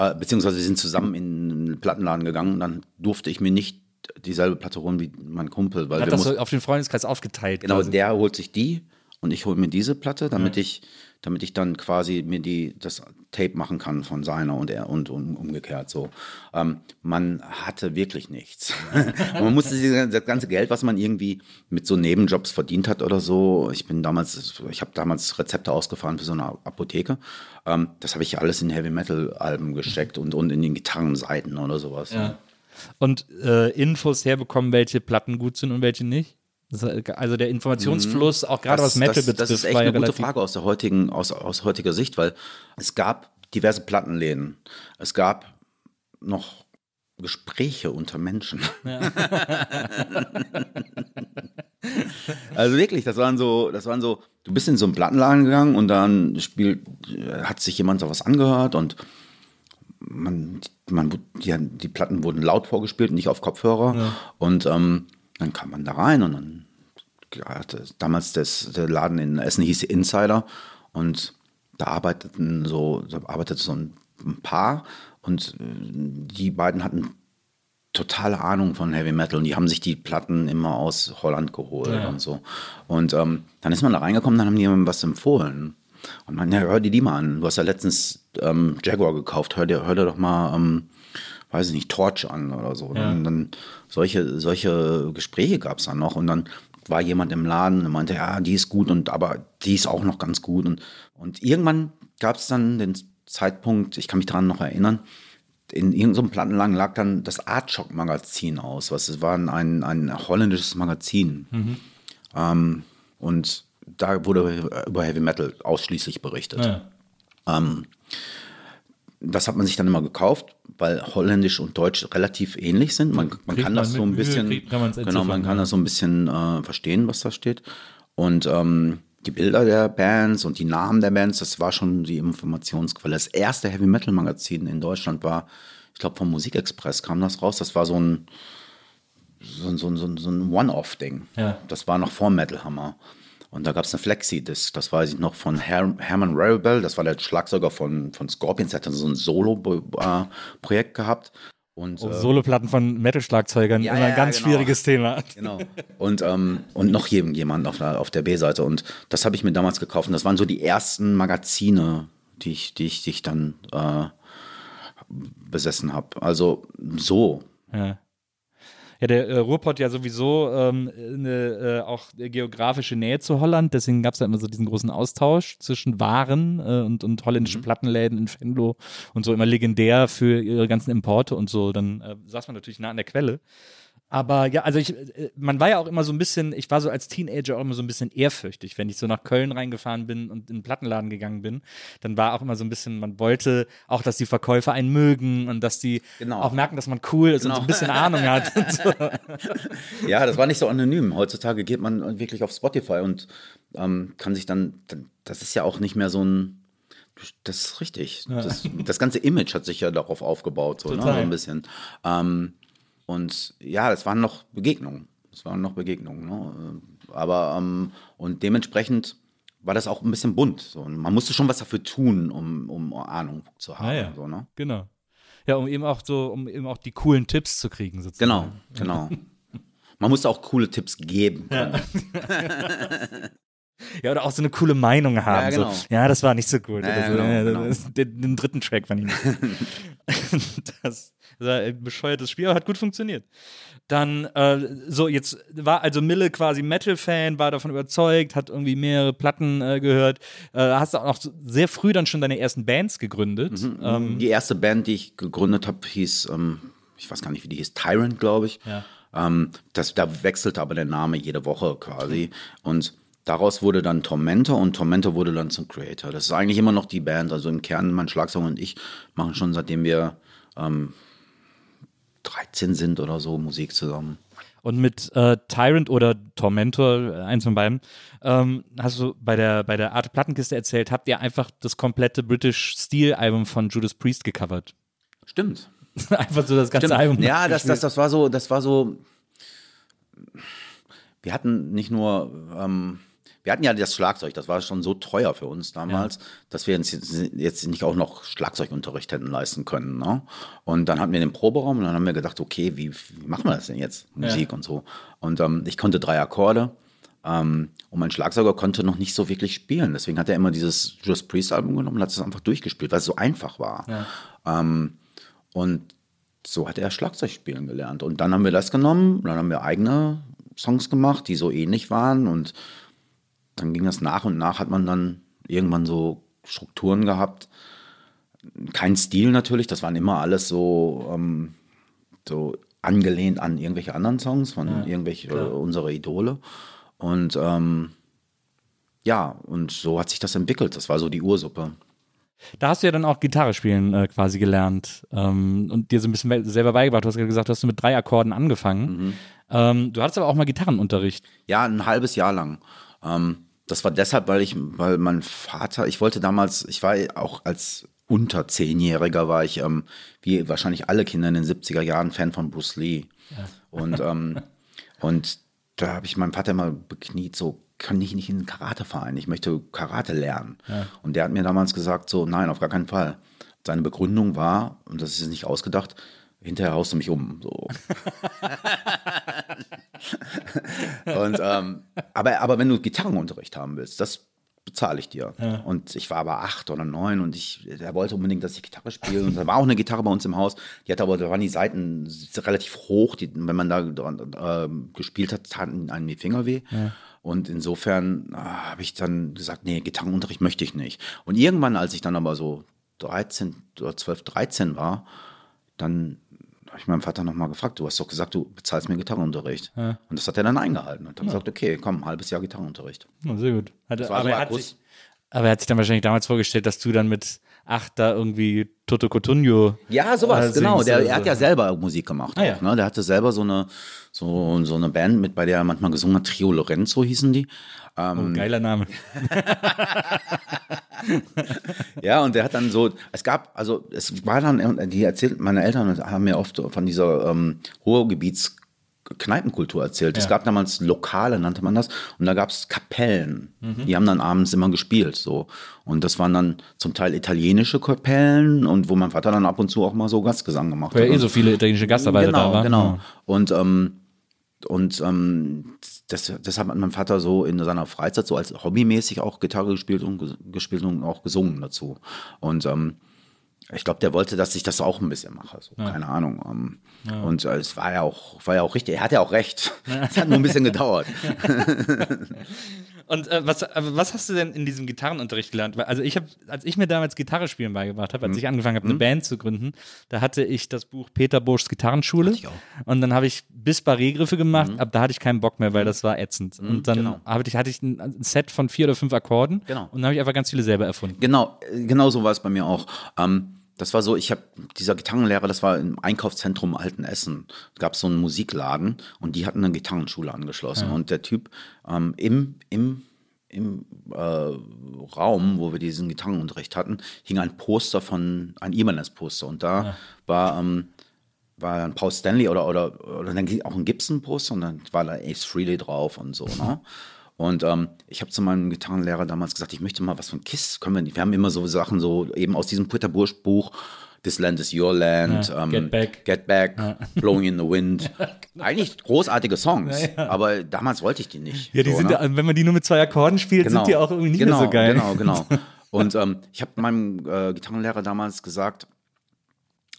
Äh, beziehungsweise wir sind zusammen in einen Plattenladen gegangen, dann durfte ich mir nicht dieselbe Platte holen wie mein Kumpel, weil Hat wir das so auf den Freundeskreis aufgeteilt. genau, quasi. der holt sich die und ich hole mir diese Platte, damit ich, damit ich dann quasi mir die das Tape machen kann von seiner und er und, um, umgekehrt so. Ähm, man hatte wirklich nichts. und man musste das ganze Geld, was man irgendwie mit so Nebenjobs verdient hat oder so. Ich bin damals, ich habe damals Rezepte ausgefahren für so eine Apotheke. Ähm, das habe ich alles in Heavy Metal Alben gesteckt und, und in den Gitarrenseiten oder sowas. Ja. Und äh, Infos herbekommen, welche Platten gut sind und welche nicht. Ist, also der Informationsfluss, auch gerade was Metal das, betrifft, das ist echt ja eine gute. Frage aus der heutigen, aus, aus heutiger Sicht, weil es gab diverse Plattenläden. Es gab noch Gespräche unter Menschen. also wirklich, das waren so, das waren so, du bist in so einen Plattenladen gegangen und dann spielt, hat sich jemand sowas angehört und man, man, die, die Platten wurden laut vorgespielt, nicht auf Kopfhörer. Und ähm, dann kam man da rein und dann hatte damals das, der Laden in Essen hieß Insider und da arbeiteten so, da arbeitete so ein, ein Paar und äh, die beiden hatten totale Ahnung von Heavy Metal und die haben sich die Platten immer aus Holland geholt Ja. und so. Und ähm, dann ist man da reingekommen, dann haben die jemandem was empfohlen. Und man, ja, hör dir die mal an. Du hast ja letztens ähm, Jaguar gekauft, hör dir, hör dir doch mal, ähm, weiß ich nicht, Torch an oder so. Ja. Und dann solche, solche Gespräche gab es dann noch und dann war jemand im Laden und meinte, ja, die ist gut und aber die ist auch noch ganz gut. Und, und irgendwann gab es dann den Zeitpunkt, ich kann mich daran noch erinnern, in irgendeinem Plattenladen lag dann das Artshock Magazin aus. Was es war ein, ein holländisches Magazin. Ähm, Und da wurde über Heavy Metal ausschließlich berichtet. Ja. Ähm, das hat man sich dann immer gekauft, weil Holländisch und Deutsch relativ ähnlich sind. Man, man kann das so ein Mühe, bisschen, kriegt- genau, man kann das so ein bisschen äh, verstehen, was da steht. Und ähm, die Bilder der Bands und die Namen der Bands, das war schon die Informationsquelle. Das erste Heavy Metal Magazin in Deutschland war, ich glaube, vom Musikexpress kam das raus. Das war so ein so, so, so, so ein One-Off-Ding. Ja. Das war noch vor Metal Hammer. Und da gab es eine Flexi-Disc, das weiß ich noch von Her Herman Rarabell, das war der Schlagzeuger von, von Scorpions, der hat dann so ein Solo-Projekt gehabt. Und, Oh, äh, Soloplatten von Metal-Schlagzeugern, Ja, immer ein ja, ganz genau. schwieriges Thema. Genau. Und, ähm, und noch jemand auf der, auf der B-Seite. Und das habe ich mir damals gekauft. Und das waren so die ersten Magazine, die ich, die ich, die ich dann äh, besessen habe. Also so. Ja. Ja, der äh, Ruhrpott ja sowieso ähm, eine äh, auch geografische Nähe zu Holland, deswegen gab es da immer so diesen großen Austausch zwischen Waren äh, und, und holländischen Plattenläden in Venlo und so immer legendär für ihre ganzen Importe und so. Dann äh, saß man natürlich nah an der Quelle. Aber ja, also ich, äh, man war ja auch immer so ein bisschen, ich war so als Teenager auch immer so ein bisschen ehrfürchtig, wenn ich so nach Köln reingefahren bin und in den Plattenladen gegangen bin, dann war auch immer so ein bisschen, man wollte auch, dass die Verkäufer einen mögen und dass die Genau. auch merken, dass man cool ist und so ein Genau. bisschen Ahnung hat. So. Ja, das war nicht so anonym. Heutzutage geht man wirklich auf Spotify und ähm, kann sich dann, das ist ja auch nicht mehr so ein, das ist richtig. Das, das ganze Image hat sich ja darauf aufgebaut, so, ne, so ein bisschen. Ähm, und ja, es waren noch Begegnungen. Es waren noch Begegnungen. Ne? Aber, ähm, und dementsprechend war das auch ein bisschen bunt. So. Und man musste schon was dafür tun, um, um Ahnung zu haben. Ah, ja. so, ne? Genau. Ja, um eben auch so, um eben auch die coolen Tipps zu kriegen, sozusagen. Genau, genau. Man musste auch coole Tipps geben können. Ja, oder auch so eine coole Meinung haben. Ja, genau. so, ja das war nicht so gut. Ja, so. genau, ja, genau. das- Den, den dritten Track fand ich nicht. das, das war ein bescheuertes Spiel, aber hat gut funktioniert. Dann, äh, so, jetzt war also Mille quasi Metal-Fan, war davon überzeugt, hat irgendwie mehrere Platten äh, gehört. Äh, hast auch so sehr früh dann schon deine ersten Bands gegründet. Ähm, Die erste Band, die ich gegründet habe, hieß, ähm, ich weiß gar nicht, wie die hieß, Tyrant, glaube ich. Ja. Ähm, das, da wechselte aber der Name jede Woche quasi. Und daraus wurde dann Tormentor und Tormentor wurde dann zum Creator. Das ist eigentlich immer noch die Band. Also im Kern, mein Schlagzeuger und ich machen schon seitdem wir ähm, 13 sind oder so Musik zusammen. Und mit äh, Tyrant oder Tormentor, äh, eins von beiden, ähm, hast du bei der, bei der Art Plattenkiste erzählt, habt ihr einfach das komplette British Steel Album von Judas Priest gecovert. Stimmt. einfach so das ganze Stimmt. Album. Ja, das, das, das war so, das war so. Wir hatten nicht nur, ähm, wir hatten ja das Schlagzeug, das war schon so teuer für uns damals, dass wir uns jetzt, jetzt nicht auch noch Schlagzeugunterricht hätten leisten können. Ne? Und dann hatten wir den Proberaum und dann haben wir gedacht, okay, wie, wie machen wir das denn jetzt? Musik und so. Und ähm, ich konnte drei Akkorde. Ähm, und mein Schlagzeuger konnte noch nicht so wirklich spielen. Deswegen hat er immer dieses Judas Priest Album genommen und hat es einfach durchgespielt, weil es so einfach war. Ähm, und so hat er Schlagzeug spielen gelernt. Und dann haben wir das genommen, dann haben wir eigene Songs gemacht, die so ähnlich waren. Und dann ging das nach und nach, hat man dann irgendwann so Strukturen gehabt. Kein Stil natürlich, das waren immer alles so, ähm, so angelehnt an irgendwelche anderen Songs von irgendwelche äh, unsere Idole. Und ähm, ja, und so hat sich das entwickelt. Das war so die Ursuppe. Da hast du ja dann auch Gitarre spielen äh, quasi gelernt ähm, und dir so ein bisschen selber beigebracht. Du hast ja gesagt, du hast mit drei Akkorden angefangen. Ähm, du hattest aber auch mal Gitarrenunterricht. Ja, ein halbes Jahr lang. Ähm, das war deshalb, weil ich, weil mein Vater, ich wollte damals, ich war auch als unter Zehnjähriger war ich, ähm, wie wahrscheinlich alle Kinder in den 70er Jahren, Fan von Bruce Lee. Und, ähm, und da habe ich meinen Vater immer bekniet, so, kann ich nicht in einen Karateverein, ich möchte Karate lernen. Und der hat mir damals gesagt, so, nein, auf gar keinen Fall. Seine Begründung war, und das ist nicht ausgedacht, hinterher haust du mich um. So. Und, ähm, aber, aber wenn du Gitarrenunterricht haben willst, das bezahle ich dir. Und ich war aber acht oder neun und ich, er wollte unbedingt, dass ich Gitarre spiele. Und da war auch eine Gitarre bei uns im Haus. Die hatte aber, da waren die Seiten relativ hoch. Die, wenn man da äh, gespielt hat, taten einem die Finger weh. Und insofern äh, habe ich dann gesagt, nee, Gitarrenunterricht möchte ich nicht. Und irgendwann, als ich dann aber so 13 oder 12, 13 war, dann habe ich meinen Vater nochmal gefragt, du hast doch gesagt, du bezahlst mir Gitarrenunterricht. Und das hat er dann eingehalten und hat gesagt, okay, komm, ein halbes Jahr Gitarrenunterricht. Oh, sehr gut. Hat, aber, so er hat sich, aber er hat sich dann wahrscheinlich damals vorgestellt, dass du dann mit acht da irgendwie Toto Cotugno Ja, sowas, äh, genau. Der, er hat ja selber Musik gemacht. Ah, ja. auch, ne? Der hatte selber so eine, so, so eine Band, mit bei der er manchmal gesungen hat. Trio Lorenzo hießen die. Oh, geiler Name. Ja, und der hat dann so, es gab, also es war dann, die erzählt, meine Eltern haben mir oft von dieser ähm, Ruhrgebiets Kneipenkultur erzählt. Es Ja. gab damals Lokale, nannte man das, und da gab es Kapellen. Mhm. Die haben dann abends immer gespielt, so. Und das waren dann zum Teil italienische Kapellen und wo mein Vater dann ab und zu auch mal so Gastgesang gemacht Weil hat. eh Und- so viele italienische Gastarbeiter genau, da waren. Genau, Und, ähm, und ähm, das, deshalb hat mein Vater so in seiner Freizeit so als hobbymäßig auch Gitarre gespielt und ges- gespielt und auch gesungen dazu. Und ähm, ich glaube, der wollte, dass ich das auch ein bisschen mache. So, Keine Ahnung. Ähm, Und äh, es war ja auch, war ja auch richtig. Er hat ja auch recht. Es hat nur ein bisschen gedauert. Und äh, was, äh, was hast du denn in diesem Gitarrenunterricht gelernt? Also ich habe, als ich mir damals Gitarre spielen beigebracht habe, als Mhm. ich angefangen habe, eine Band zu gründen, da hatte ich das Buch Peter Burschs Gitarrenschule. Mhm. Und dann habe ich bis Barré-Griffe gemacht, ab da hatte ich keinen Bock mehr, weil das war ätzend. Und dann genau. hatte ich, hatte ich ein, ein Set von vier oder fünf Akkorden. Genau. Und dann habe ich einfach ganz viele selber erfunden. Genau, äh, genau so war es bei mir auch. Ähm, das war so, ich habe, dieser Gitarrenlehrer, das war im Einkaufszentrum Altenessen. Da gab es so einen Musikladen und die hatten eine Gitarrenschule angeschlossen. Und der Typ ähm, im, im, im äh, Raum, wo wir diesen Gitarrenunterricht hatten, hing ein Poster von, ein Ibanez-Poster. Und da war, ähm, war dann Paul Stanley oder, oder, oder dann auch ein Gibson-Poster und dann war da Ace Frehley drauf und so, ne? Und ähm, ich habe zu meinem Gitarrenlehrer damals gesagt, ich möchte mal was von Kiss. Können wir nicht? Wir haben immer so Sachen, so eben aus diesem Peter Bursch Buch, This Land is Your Land, Ja, ähm, Get Back. Get Back, Blowing in the Wind. Eigentlich großartige Songs, aber damals wollte ich die nicht. Ja, die so, sind ne? ja, wenn man die nur mit zwei Akkorden spielt, sind die auch irgendwie nicht genau, mehr so geil. Genau, genau. Und ähm, ich habe meinem äh, Gitarrenlehrer damals gesagt,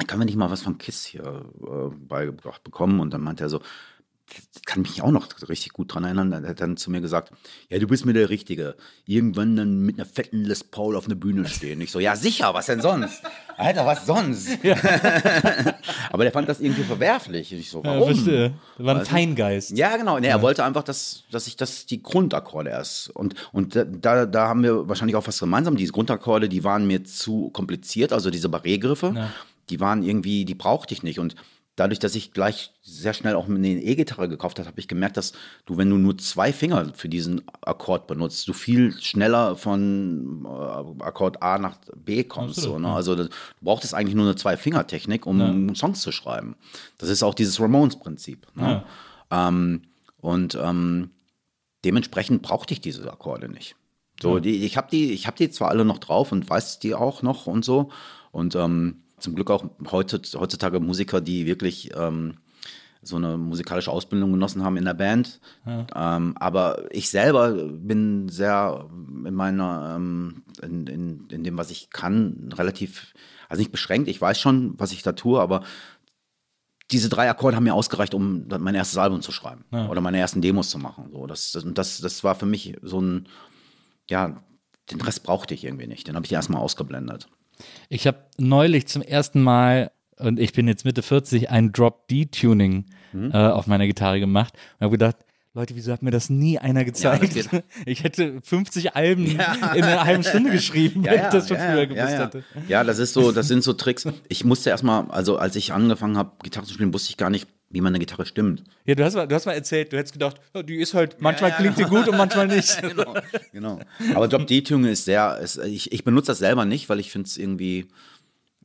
können wir nicht mal was von Kiss hier äh, beigebracht bekommen? Und dann meinte er so, kann mich auch noch richtig gut dran erinnern. Er hat dann zu mir gesagt, ja, du bist mir der Richtige. Irgendwann dann mit einer fetten Les Paul auf einer Bühne stehen. Ich so, ja sicher, was denn sonst? Alter, was sonst? Aber der fand das irgendwie verwerflich. Ich so, Ja, warum? verstehe. Das war ein Feingeist. Ja, genau. Nee, Er wollte einfach, dass, dass ich das die Grundakkorde erst. Und, und da- da, haben wir wahrscheinlich auch was gemeinsam. Diese Grundakkorde, die waren mir zu kompliziert, also diese Barré-Griffe, die waren irgendwie, die brauchte ich nicht. Und dadurch, dass ich gleich sehr schnell auch eine E-Gitarre gekauft habe, habe ich gemerkt, dass du, wenn du nur zwei Finger für diesen Akkord benutzt, du viel schneller von äh, Akkord A nach B kommst. Absolut, so, ne? Also das- du brauchtest eigentlich nur eine Zwei-Finger-Technik, um Songs zu schreiben. Das ist auch dieses Ramones-Prinzip. Ne? Ähm, und ähm, dementsprechend brauchte ich diese Akkorde nicht. So, die, ich habe die, ich habe die zwar alle noch drauf und weiß die auch noch und so. Und ähm, zum Glück auch heutzutage Musiker, die wirklich ähm, so eine musikalische Ausbildung genossen haben in der Band. Ähm, aber ich selber bin sehr in meiner, ähm, in, in, in dem, was ich kann, relativ, also nicht beschränkt. Ich weiß schon, was ich da tue, aber diese drei Akkorde haben mir ausgereicht, um mein erstes Album zu schreiben oder meine ersten Demos zu machen. So, das, das, das war für mich so ein, ja, den Rest brauchte ich irgendwie nicht. Den habe ich erstmal ausgeblendet. Ich habe neulich zum ersten Mal, und ich bin jetzt Mitte 40, ein Drop-D-Tuning Mhm. äh, auf meiner Gitarre gemacht und habe gedacht, Leute, wieso hat mir das nie einer gezeigt? geht- ich hätte 50 Alben in einer halben Stunde geschrieben, wenn ich das schon früher gewusst ja, ja. hätte. Ja, das ist so, das sind so Tricks. Ich musste erstmal, also als ich angefangen habe, Gitarre zu spielen, wusste ich gar nicht, wie man eine Gitarre stimmt. Ja, du hast, mal, du hast mal erzählt, du hättest gedacht, ja, die ist halt, manchmal klingt die gut und manchmal nicht. genau, genau. Aber Drop D-Tuning ist sehr, ist, ich, ich benutze das selber nicht, weil ich finde es irgendwie.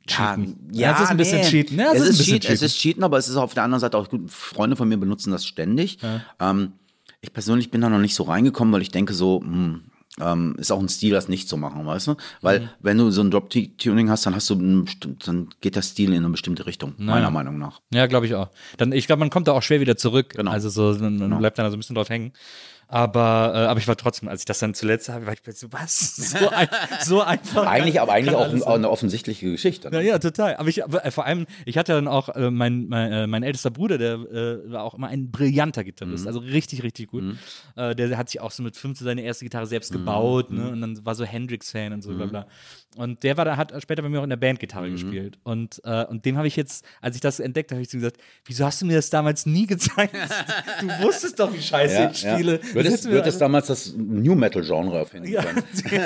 Cheaten. Ja, Ja, es ist ein bisschen cheaten. Ja, es es, ist ein ist cheat, es cheaten. ist cheaten, aber es ist auf der anderen Seite auch gut. Freunde von mir benutzen das ständig. Ähm, ich persönlich bin da noch nicht so reingekommen, weil ich denke so, hm, ähm, ist auch ein Stil, das nicht zu machen, weißt du? Weil Mhm. wenn du so ein Drop-Tuning hast, dann hast du, dann geht der Stil in eine bestimmte Richtung, meiner Meinung nach. Ja, glaube ich auch. Dann, ich glaube, man kommt da auch schwer wieder zurück. Genau. Also so, man man bleibt dann so ein bisschen drauf hängen. Aber, äh, aber ich war trotzdem, als ich das dann zuletzt habe, war ich so, was? So, ein, so einfach. Eigentlich, aber eigentlich auch, auch eine offensichtliche Geschichte. Ja, ja, total. Aber ich, aber, äh, vor allem, ich hatte dann auch, äh, mein, mein, äh, mein ältester Bruder, der äh, war auch immer ein brillanter Gitarrist, Mhm. also richtig, richtig gut. Äh, der hat sich auch so mit 15 seine erste Gitarre selbst gebaut, Mhm. ne? Und dann war so Hendrix-Fan und so, bla bla. Und der war da, hat später bei mir auch in der Band Gitarre Mhm. gespielt. Und, äh, und dem habe ich jetzt, als ich das entdeckt habe, habe ich zu ihm gesagt, wieso hast du mir das damals nie gezeigt? du wusstest doch, wie scheiße Ja, ich ja. spiele. Wird, Hättest du es einfach- damals das New Metal Genre erfinden Ja. können?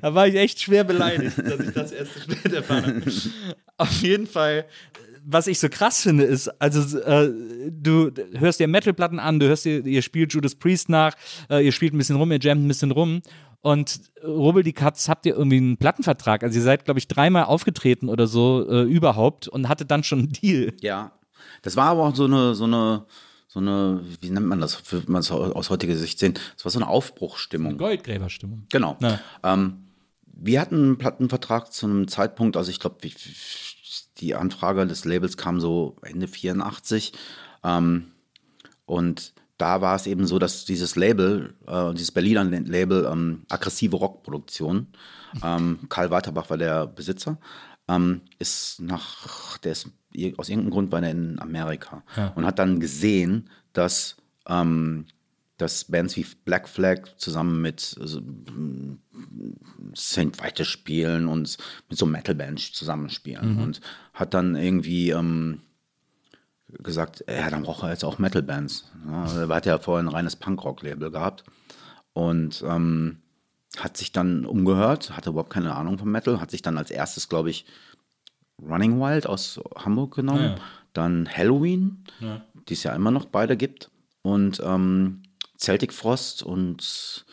Da war ich echt schwer beleidigt, dass ich das erst spät erfahren habe. Auf jeden Fall, was ich so krass finde, ist, also äh, du hörst dir Metalplatten an, du hörst dir, ihr spielt Judas Priest nach, äh, ihr spielt ein bisschen rum, ihr jammt ein bisschen rum. Und Rubbel die Katz habt ihr irgendwie einen Plattenvertrag. Also ihr seid, glaube ich, dreimal aufgetreten oder so äh, überhaupt und hattet dann schon einen Deal. Ja. Das war aber auch so eine, so eine, so eine, wie nennt man das, wenn man es aus heutiger Sicht sehen, das war so eine Aufbruchsstimmung. Goldgräberstimmung. Genau. Ja. Ähm, wir hatten einen Plattenvertrag zu einem Zeitpunkt, also ich glaube, die Anfrage des Labels kam so Ende 84. Ähm, und da war es eben so, dass dieses Label, äh, dieses Berliner Label, ähm, aggressive Rockproduktion, ähm, Karl Weiterbach war der Besitzer, ähm, ist nach, der ist aus irgendeinem Grund war der in Amerika und hat dann gesehen, dass ähm, dass Bands wie Black Flag zusammen mit also, St. Vitus spielen und mit so Metal-Bands zusammenspielen und hat dann irgendwie ähm, gesagt, ja, dann braucht er jetzt auch Metal-Bands. Ja, er hat ja vorher ein reines Punkrock-Label gehabt und ähm, hat sich dann umgehört, hatte überhaupt keine Ahnung vom Metal, hat sich dann als erstes, glaube ich, Running Wild aus Hamburg genommen, Ja. dann Halloween, die es ja immer noch beide gibt, und ähm, Celtic Frost und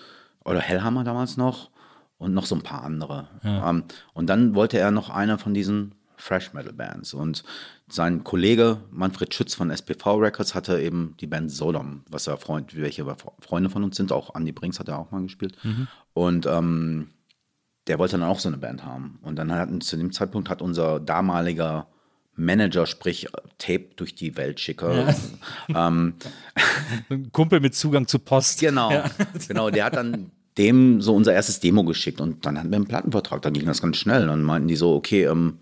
oder Hellhammer damals noch und noch so ein paar andere. Ähm, und dann wollte er noch eine von diesen Fresh Metal Bands und sein Kollege Manfred Schütz von SPV Records hatte eben die Band Sodom, was ja Freund, welche Freunde von uns sind, auch Andy Brinks hat er auch mal gespielt. Und ähm, der wollte dann auch so eine Band haben. Und dann hatten zu dem Zeitpunkt hat unser damaliger Manager, sprich Tape durch die Welt schicke. Ähm, Ein Kumpel mit Zugang zu Post. genau, genau, der hat dann dem so unser erstes Demo geschickt und dann hatten wir einen Plattenvertrag, dann ging das ganz schnell. Dann meinten die so, okay, ähm,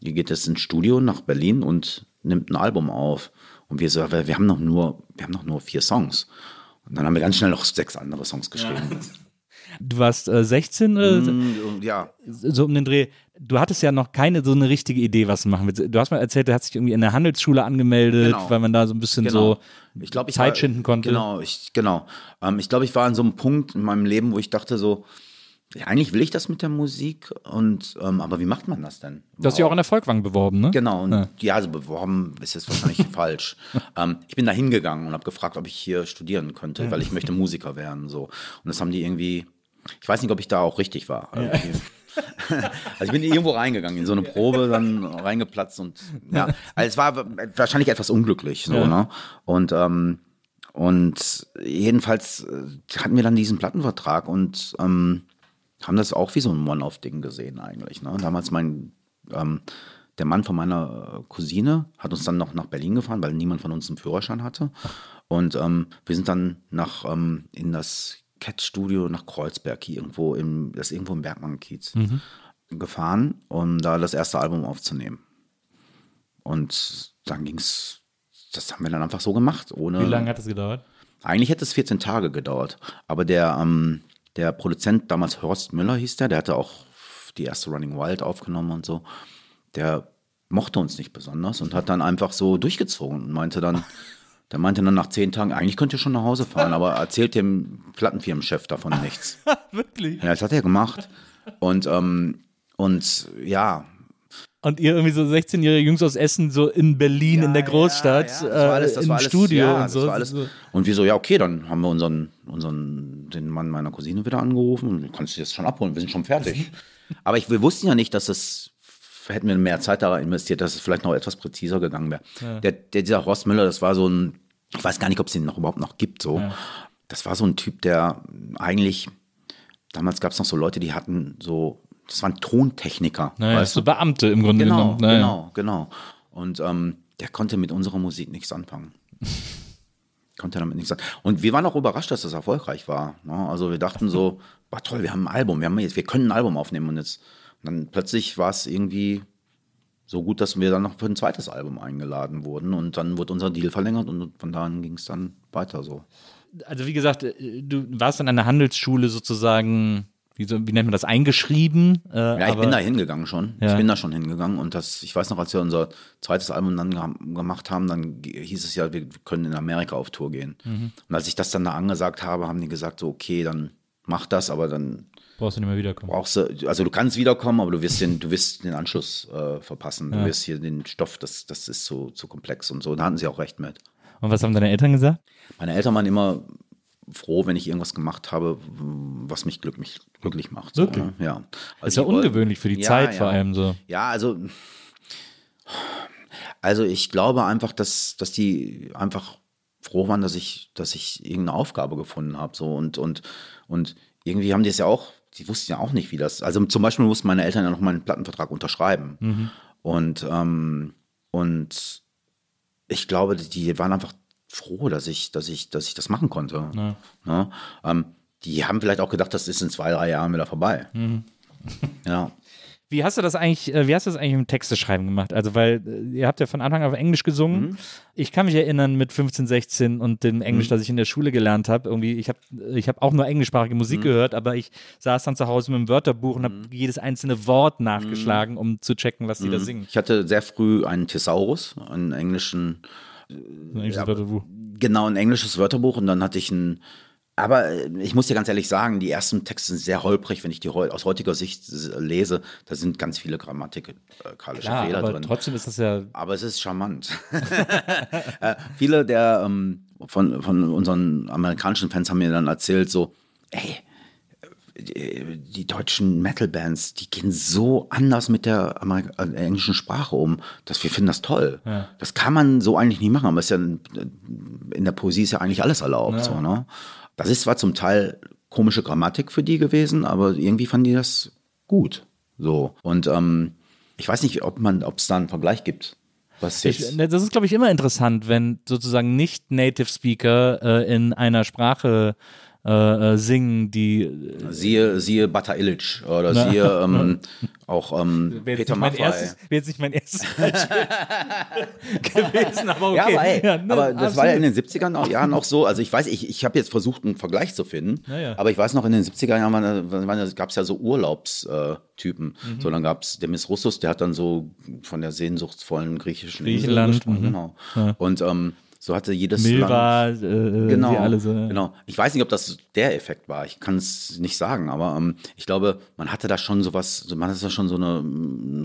ihr geht jetzt ins Studio nach Berlin und nimmt ein Album auf. Und wir so, wir wir haben noch nur, wir haben noch nur vier Songs. Und dann haben wir ganz schnell noch sechs andere Songs geschrieben. Du warst äh, 16 oder so? Mm, Ja, so um den Dreh. Du hattest ja noch keine so eine richtige Idee, was du machen willst. Du hast mal erzählt, du hast dich irgendwie in der Handelsschule angemeldet, Genau. weil man da so ein bisschen so ich glaube, ich Zeit war, schinden konnte. Genau, ich, genau. Ähm, ich glaube, ich war an so einem Punkt in meinem Leben, wo ich dachte so, ja, eigentlich will ich das mit der Musik und ähm, aber wie macht man das denn? Du hast dich auch an der Volkwang beworben, ne? Genau, und Ja. ja, also beworben ist jetzt wahrscheinlich falsch. Ähm, ich bin da hingegangen und habe gefragt, ob ich hier studieren könnte, weil ich möchte Musiker werden. So. Und das haben die irgendwie, ich weiß nicht, ob ich da auch richtig war. Also, also ich bin irgendwo reingegangen, in so eine Probe, dann reingeplatzt und ja, also es war wahrscheinlich etwas unglücklich. So, Ja. ne? Und ähm, und jedenfalls äh, hatten wir dann diesen Plattenvertrag und ähm, haben das auch wie so ein One-Off-Ding gesehen eigentlich. Ne? Damals mein, ähm, der Mann von meiner äh, Cousine hat uns dann noch nach Berlin gefahren, weil niemand von uns einen Führerschein hatte. Und ähm, wir sind dann nach, ähm, in das Cat-Studio nach Kreuzberg, hier irgendwo im, das ist irgendwo im Bergmann-Kiez, gefahren, um da das erste Album aufzunehmen. Und dann ging's, das haben wir dann einfach so gemacht, ohne. Wie lange hat das gedauert? Eigentlich hätte es 14 Tage gedauert. Aber der, ähm, der Produzent, damals Horst Müller hieß der, der hatte auch die erste Running Wild aufgenommen und so. Der mochte uns nicht besonders und hat dann einfach so durchgezogen und meinte dann, der meinte dann nach zehn Tagen, eigentlich könnt ihr schon nach Hause fahren, aber erzählt dem Plattenfirmenchef davon nichts. Wirklich? Ja, das hat er gemacht. Und, ähm, und ja, Und ihr irgendwie so 16-jährige Jungs aus Essen, so in Berlin, in der Großstadt, Ja, ja, das war alles, das äh, im war alles, Studio ja, und so. Und wir so, ja, okay, dann haben wir unseren, unseren, den Mann meiner Cousine wieder angerufen du kannst dich jetzt schon abholen, wir sind schon fertig. Aber ich, wir wussten ja nicht, dass es, hätten wir mehr Zeit da investiert, dass es vielleicht noch etwas präziser gegangen wäre. Der, der, dieser Horst Müller, das war so ein, ich weiß gar nicht, ob es den noch überhaupt noch gibt, so. Das war so ein Typ, der eigentlich, damals gab es noch so Leute, die hatten so, das waren Tontechniker. Naja, weißt so Beamte im Grunde Genau, genommen. Naja. genau, genau. Und ähm, der konnte mit unserer Musik nichts anfangen. konnte damit nichts sagen. Und wir waren auch überrascht, dass das erfolgreich war. Ne? Also wir dachten so, war toll, wir haben ein Album, wir, haben jetzt, wir können ein Album aufnehmen und jetzt und dann plötzlich war es irgendwie so gut, dass wir dann noch für ein zweites Album eingeladen wurden und dann wurde unser Deal verlängert und von da an ging es dann weiter so. Also wie gesagt, äh, du warst an einer Handelsschule sozusagen, wie, so, wie nennt man das, eingeschrieben. Äh, Ja, ich bin da hingegangen schon. Ja. Ich bin da schon hingegangen und das, ich weiß noch, als wir unser zweites Album dann ge- gemacht haben, dann hieß es ja, wir können in Amerika auf Tour gehen. Mhm. Und als ich das dann da angesagt habe, haben die gesagt, so, okay, dann mach das, aber dann Brauchst du nicht mehr wiederkommen. brauchst du, also du kannst wiederkommen, aber du wirst den, du wirst den Anschluss äh, verpassen. Du wirst hier den Stoff, das, das ist zu, zu komplex und so. Da hatten sie auch recht mit. Und was haben deine Eltern gesagt? Meine Eltern waren immer froh, wenn ich irgendwas gemacht habe, was mich glücklich, glücklich macht. So, Wirklich? ne? Ja. Also ist ja ungewöhnlich für die Ja, Zeit ja. vor allem so. Ja, also, also ich glaube einfach, dass, dass die einfach froh waren, dass ich, dass ich irgendeine Aufgabe gefunden habe. So und, und, und irgendwie haben die es ja auch, die wussten ja auch nicht, wie das. Also zum Beispiel mussten meine Eltern ja noch mal einen Plattenvertrag unterschreiben. Und, ähm, und ich glaube, die waren einfach froh, dass ich, dass ich, dass ich das machen konnte. Ja. Ähm, die haben vielleicht auch gedacht, das ist in zwei, drei Jahren wieder vorbei. Ja. Wie hast du das eigentlich, äh, wie hast du das eigentlich im Texteschreiben gemacht? Also, weil äh, ihr habt ja von Anfang an auf Englisch gesungen. Mhm. Ich kann mich erinnern mit 15, 16 und dem Englisch, das ich in der Schule gelernt habe. Irgendwie, ich habe ich hab auch nur englischsprachige Mhm. Musik gehört, aber ich saß dann zu Hause mit dem Wörterbuch und habe jedes einzelne Wort nachgeschlagen, um zu checken, was die da singen. Ich hatte sehr früh einen Thesaurus, einen englischen, Ein englisches Wörterbuch. genau, ein englisches Wörterbuch und dann hatte ich ein, aber äh, ich muss dir ganz ehrlich sagen, die ersten Texte sind sehr holprig, wenn ich die aus heutiger Sicht äh, lese, da sind ganz viele grammatikalische Ja, Fehler aber drin. trotzdem ist das ja Aber es ist charmant. äh, viele der ähm, von, von unseren amerikanischen Fans haben mir dann erzählt, so, ey, die, die deutschen Metal-Bands, die gehen so anders mit der Amerik äh, englischen Sprache um, dass wir finden das toll. Das kann man so eigentlich nicht machen, aber ist ja, in der Poesie ist ja eigentlich alles erlaubt. So, ne? Das ist zwar zum Teil komische Grammatik für die gewesen, aber irgendwie fanden die das gut. So. Und ähm, ich weiß nicht, ob man, ob es da einen Vergleich gibt. Was jetzt, Ich, ne, das ist, glaube ich, immer interessant, wenn sozusagen nicht Native Speaker äh, in einer Sprache äh, äh, singen, die äh, siehe, siehe Bata Illich oder siehe ähm, auch ähm, Peter nicht mein Maffay. wäre jetzt nicht mein erstes gewesen, aber okay. Ja, aber, ey, Ja, ne, aber das war ja in absolut. den 70ern auch, Jahren auch so. Also ich weiß, ich, ich habe jetzt versucht, einen Vergleich zu finden. Ja. Aber ich weiß noch, in den 70er Jahren gab es ja so Urlaubstypen. Mhm. So, dann gab es Demis Russus, der hat dann so von der sehnsuchtsvollen griechischen Insel Griechenland, gesprochen, mhm. Genau. Und ähm, so hatte jedes Land. Milva, äh, Genau, alle so. ja. genau. Ich weiß nicht, ob das der Effekt war. Ich kann es nicht sagen, aber ähm, ich glaube, man hatte da schon sowas, so- man hatte da schon so eine,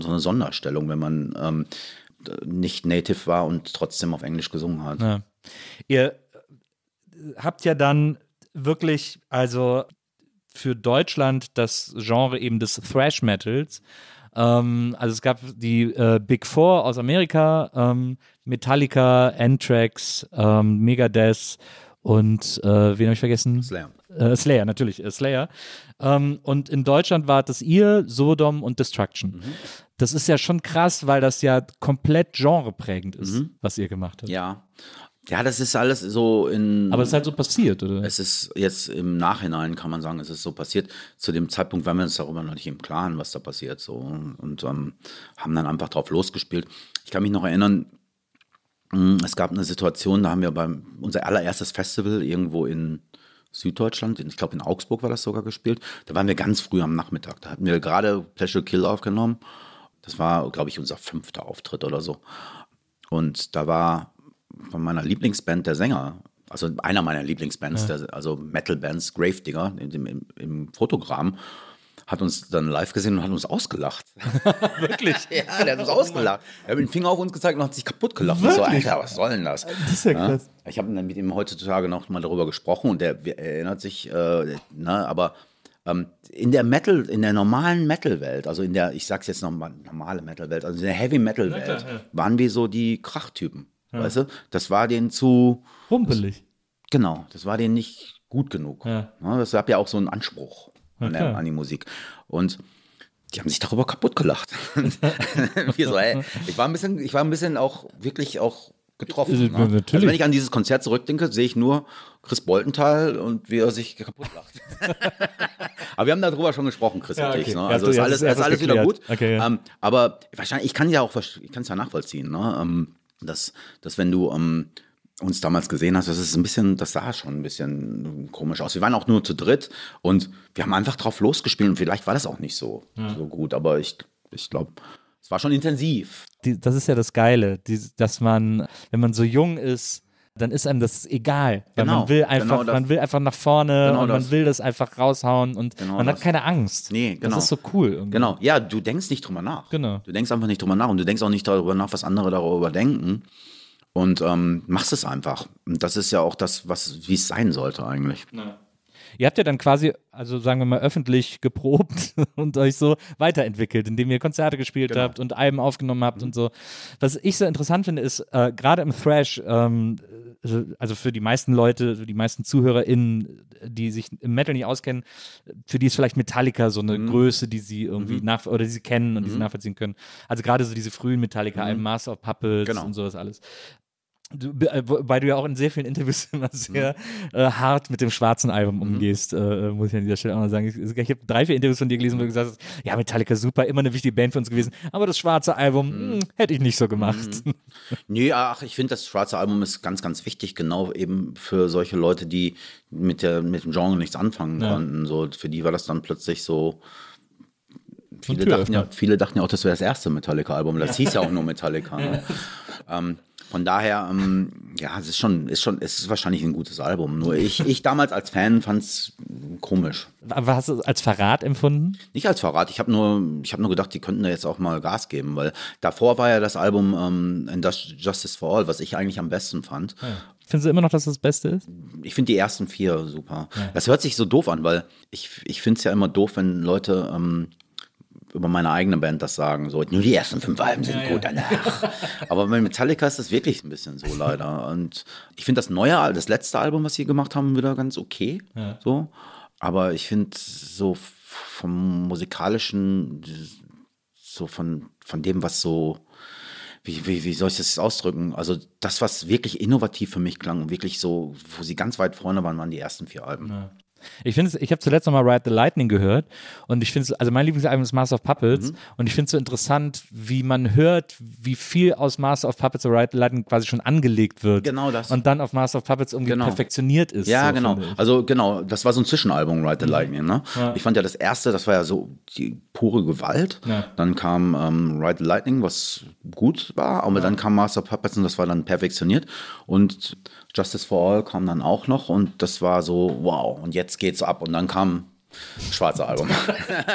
so eine Sonderstellung, wenn man ähm, nicht native war und trotzdem auf Englisch gesungen hat. Ja. Ihr äh, habt ja dann wirklich, also für Deutschland das Genre eben des Thrash Metals. Ähm, also es gab die äh, Big Four aus Amerika, ähm, Metallica, Anthrax, ähm, Megadeth und äh, wen habe ich vergessen? Slayer. Äh, Slayer, natürlich, äh, Slayer. Ähm, und in Deutschland war das ihr, Sodom und Destruction. Das ist ja schon krass, weil das ja komplett genreprägend ist, was ihr gemacht habt. Ja. Ja, das ist alles so in. Aber es ist halt so passiert, oder? Es ist jetzt im Nachhinein, kann man sagen, es ist so passiert. Zu dem Zeitpunkt waren wir uns darüber noch nicht im Klaren, was da passiert. So. Und ähm, haben dann einfach drauf losgespielt. Ich kann mich noch erinnern, es gab eine Situation, da haben wir beim unser allererstes Festival irgendwo in Süddeutschland, ich glaube in Augsburg war das sogar gespielt. Da waren wir ganz früh am Nachmittag. Da hatten wir gerade Pleasure Kill aufgenommen. Das war, glaube ich, unser fünfter Auftritt oder so. Und da war von meiner Lieblingsband der Sänger, also einer meiner Lieblingsbands, der, also Metal-Bands, Gravedigger, dem, im, im Fotogramm, hat uns dann live gesehen und hat uns ausgelacht. Wirklich? ja, der hat uns ausgelacht. Er hat mit dem Finger auf uns gezeigt und hat sich kaputt gelacht. Und so, Alter, was soll denn das? Das ist ja krass. Ich habe dann mit ihm heutzutage noch mal darüber gesprochen und der erinnert sich, äh, ne, aber ähm, in der Metal, in der normalen Metal-Welt, also in der, ich sag's jetzt nochmal, normale Metal-Welt, also in der Heavy-Metal-Welt, waren wir so die Krachtypen. Weißt du? Das war denen zu, Rumpelig. genau, das war denen nicht gut genug. Ja. Ne, das gab ja auch so einen Anspruch an, an die Musik. Und die haben sich darüber kaputt gelacht. so, ey, ich war ein bisschen, ich war ein bisschen auch wirklich auch getroffen. Äh, Ne? Also wenn ich an dieses Konzert zurückdenke, sehe ich nur Chris Boltenthal und wie er sich kaputt lacht. aber wir haben darüber schon gesprochen, Chris Ja, und okay. ich. Ne? Ja, Also du- ist ja, alles, ist alles wieder gut. Okay, ja. ähm, aber wahrscheinlich, ich kann ja auch, ich kann es ja nachvollziehen, ne? ähm, dass, dass wenn du ähm, uns damals gesehen hast, das ist ein bisschen, das sah schon ein bisschen komisch aus. Wir waren auch nur zu dritt und wir haben einfach drauf losgespielt und vielleicht war das auch nicht so, so gut, aber ich, ich glaube, es war schon intensiv. die, das ist ja das Geile, die, dass man, wenn man so jung ist, dann ist einem das egal. Weil Genau, man will einfach, genau das. man will einfach nach vorne Genau und man das. will das einfach raushauen und Genau man hat das. keine Angst. Nee, genau. Das ist so cool. Irgendwie. Genau, ja, du denkst nicht drüber nach. Genau. Du denkst einfach nicht drüber nach und du denkst auch nicht darüber nach, was andere darüber denken. Und ähm, machst es einfach. Und das ist ja auch das, was, wie es sein sollte eigentlich. Ihr habt ja dann quasi, also sagen wir mal, öffentlich geprobt und euch so weiterentwickelt, indem ihr Konzerte gespielt Genau. habt und Alben aufgenommen habt Mhm. und so. Was ich so interessant finde, ist, äh, gerade im Thrash, ähm, also für die meisten Leute, für die meisten ZuhörerInnen, die sich im Metal nicht auskennen, für die ist vielleicht Metallica so Mhm. eine Größe, die sie irgendwie nach oder die sie kennen und die sie nachvollziehen können. Also gerade so diese frühen Metallica-Alben, Master of Puppets Genau. und sowas alles. Du, äh, wobei du ja auch in sehr vielen Interviews immer sehr äh, hart mit dem schwarzen Album umgehst, äh, muss ich an dieser Stelle auch mal sagen. Ich, ich habe drei, vier Interviews von dir gelesen, wo du gesagt hast, ja, Metallica super, immer eine wichtige Band für uns gewesen, aber das schwarze Album mh, hätte ich nicht so gemacht. Nee, ach, ich finde, das schwarze Album ist ganz, ganz wichtig, genau eben für solche Leute, die mit, der, mit dem Genre nichts anfangen Ja. konnten. So, für die war das dann plötzlich so. Viele dachten, ja, viele dachten ja auch, das wäre das erste Metallica-Album. Das hieß ja auch nur Metallica. Ne? ähm, von daher, ähm, ja, es ist schon, ist schon, es ist wahrscheinlich ein gutes Album. Nur ich, ich damals als Fan fand es komisch. Aber hast du es als Verrat empfunden? Nicht als Verrat. Ich habe nur, ich habe nur gedacht, die könnten da jetzt auch mal Gas geben, weil davor war ja das Album ähm, Justice for All, was ich eigentlich am besten fand. Findest du immer noch, dass das das Beste ist? Ich finde die ersten vier super. Das hört sich so doof an, weil ich, ich finde es ja immer doof, wenn Leute ähm, über meine eigene Band das sagen. So, nur die ersten fünf Alben sind gut, danach. Aber bei Metallica ist das wirklich ein bisschen so leider. Und ich finde das neue, das letzte Album, was sie gemacht haben, wieder ganz okay. So. Aber ich finde so vom musikalischen, so von, von dem, was so wie, wie, wie soll ich das ausdrücken? Also das, was wirklich innovativ für mich klang, wirklich so, wo sie ganz weit vorne waren, waren die ersten vier Alben. Ich finde, ich habe zuletzt nochmal Ride the Lightning gehört und ich finde, es- also mein Lieblingsalbum ist Master of Puppets Mhm. und ich finde es so interessant, wie man hört, wie viel aus Master of Puppets oder Ride the Lightning quasi schon angelegt wird. Genau das. Und dann auf Master of Puppets irgendwie Genau. perfektioniert ist. Ja, so genau. Also genau, das war so ein Zwischenalbum, Ride the Lightning. Ne? Ich fand ja das erste, das war ja so die pure Gewalt. Ja. Dann kam ähm, Ride the Lightning, was gut war, aber dann kam Master of Puppets und das war dann perfektioniert. Und Justice for All kam dann auch noch und das war so, wow, und jetzt geht's ab. Und dann kam Schwarze Album.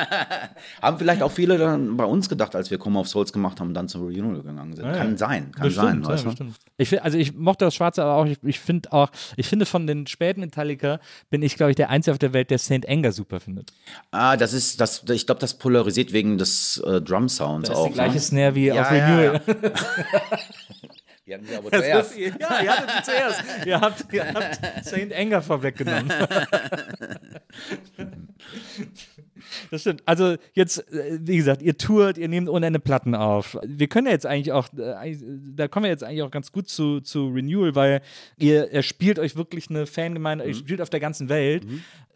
haben vielleicht auch viele dann bei uns gedacht, als wir Come of Souls gemacht haben und dann zum Reunion gegangen sind. Kann sein, kann sein. Bestimmt, Weißt ja, du? Ich, find- also ich mochte das Schwarze, aber auch, ich, ich finde auch, ich finde von den späten Metallica bin ich, glaube ich, der Einzige auf der Welt, der Saint Anger super findet. Ah, das ist, das, ich glaube, das polarisiert wegen des äh, Drum-Sounds Das auch. ist die gleiche ne? Snare wie Ja, auf ja, Renewal. ja. Die haben die aber Das zuerst. ja, ihr hattet sie zuerst. ihr, habt, ihr habt Saint Anger vorweggenommen. Das stimmt. Also jetzt, äh, wie gesagt, ihr tourt, ihr nehmt ohne Ende Platten auf. Wir können ja jetzt eigentlich auch, äh, da kommen wir jetzt eigentlich auch ganz gut zu, zu Renewal, weil ihr, ihr spielt euch wirklich eine Fangemeinde, ihr spielt auf der ganzen Welt,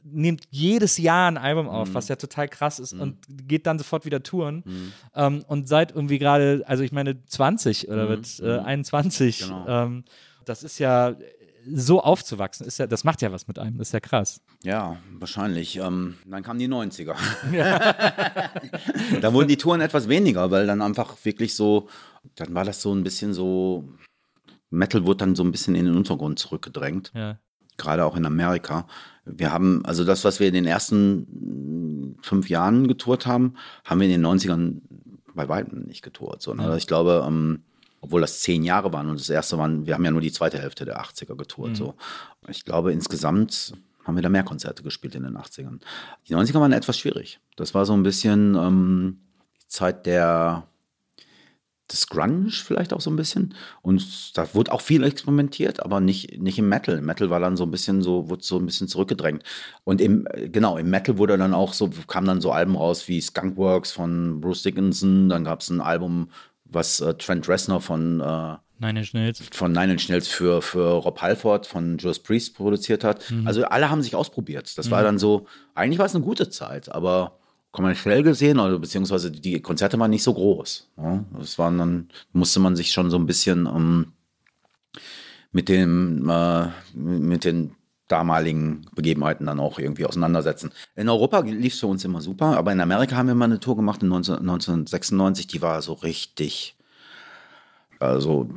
nehmt jedes Jahr ein Album auf, was ja total krass ist und geht dann sofort wieder touren ähm, und seid irgendwie gerade, also ich meine 20 oder wird äh, 21. Genau. Ähm, das ist ja so aufzuwachsen, ist ja, das macht ja was mit einem, das ist ja krass. Ja, wahrscheinlich. Ähm, dann kamen die 90er. da wurden die Touren etwas weniger, weil dann einfach wirklich so, dann war das so ein bisschen so, Metal wurde dann so ein bisschen in den Untergrund zurückgedrängt. Ja. gerade auch in Amerika. Wir haben, also das, was wir in den ersten fünf Jahren getourt haben, haben wir in den 90ern bei weitem nicht getourt. So, ne? Also ich glaube, ähm, obwohl das zehn Jahre waren und das erste waren, wir haben ja nur die zweite Hälfte der 80er getourt. So. Ich glaube, insgesamt haben wir da mehr Konzerte gespielt in den 80ern. Die 90er waren etwas schwierig. Das war so ein bisschen ähm, die Zeit der des Grunge vielleicht auch so ein bisschen. Und da wurde auch viel experimentiert, aber nicht, nicht im Metal. Metal war dann so ein bisschen so, wurde so ein bisschen zurückgedrängt. Und im, äh, genau, im Metal wurde dann auch so, kamen dann so Alben raus wie Skunkworks von Bruce Dickinson, dann gab es ein Album, was äh, Trent Reznor von äh, Nine Inch Nails. von Nine Inch Nails für, für Rob Halford von Judas Priest produziert hat. Also alle haben sich ausprobiert. Das war dann so, eigentlich war es eine gute Zeit, aber kommerziell gesehen, oder beziehungsweise die Konzerte waren nicht so groß. Ja, das waren dann, musste man sich schon so ein bisschen ähm, mit dem, äh, mit den damaligen Begebenheiten dann auch irgendwie auseinandersetzen. In Europa lief es für uns immer super, aber in Amerika haben wir mal eine Tour gemacht in 19, 1996, die war so richtig, also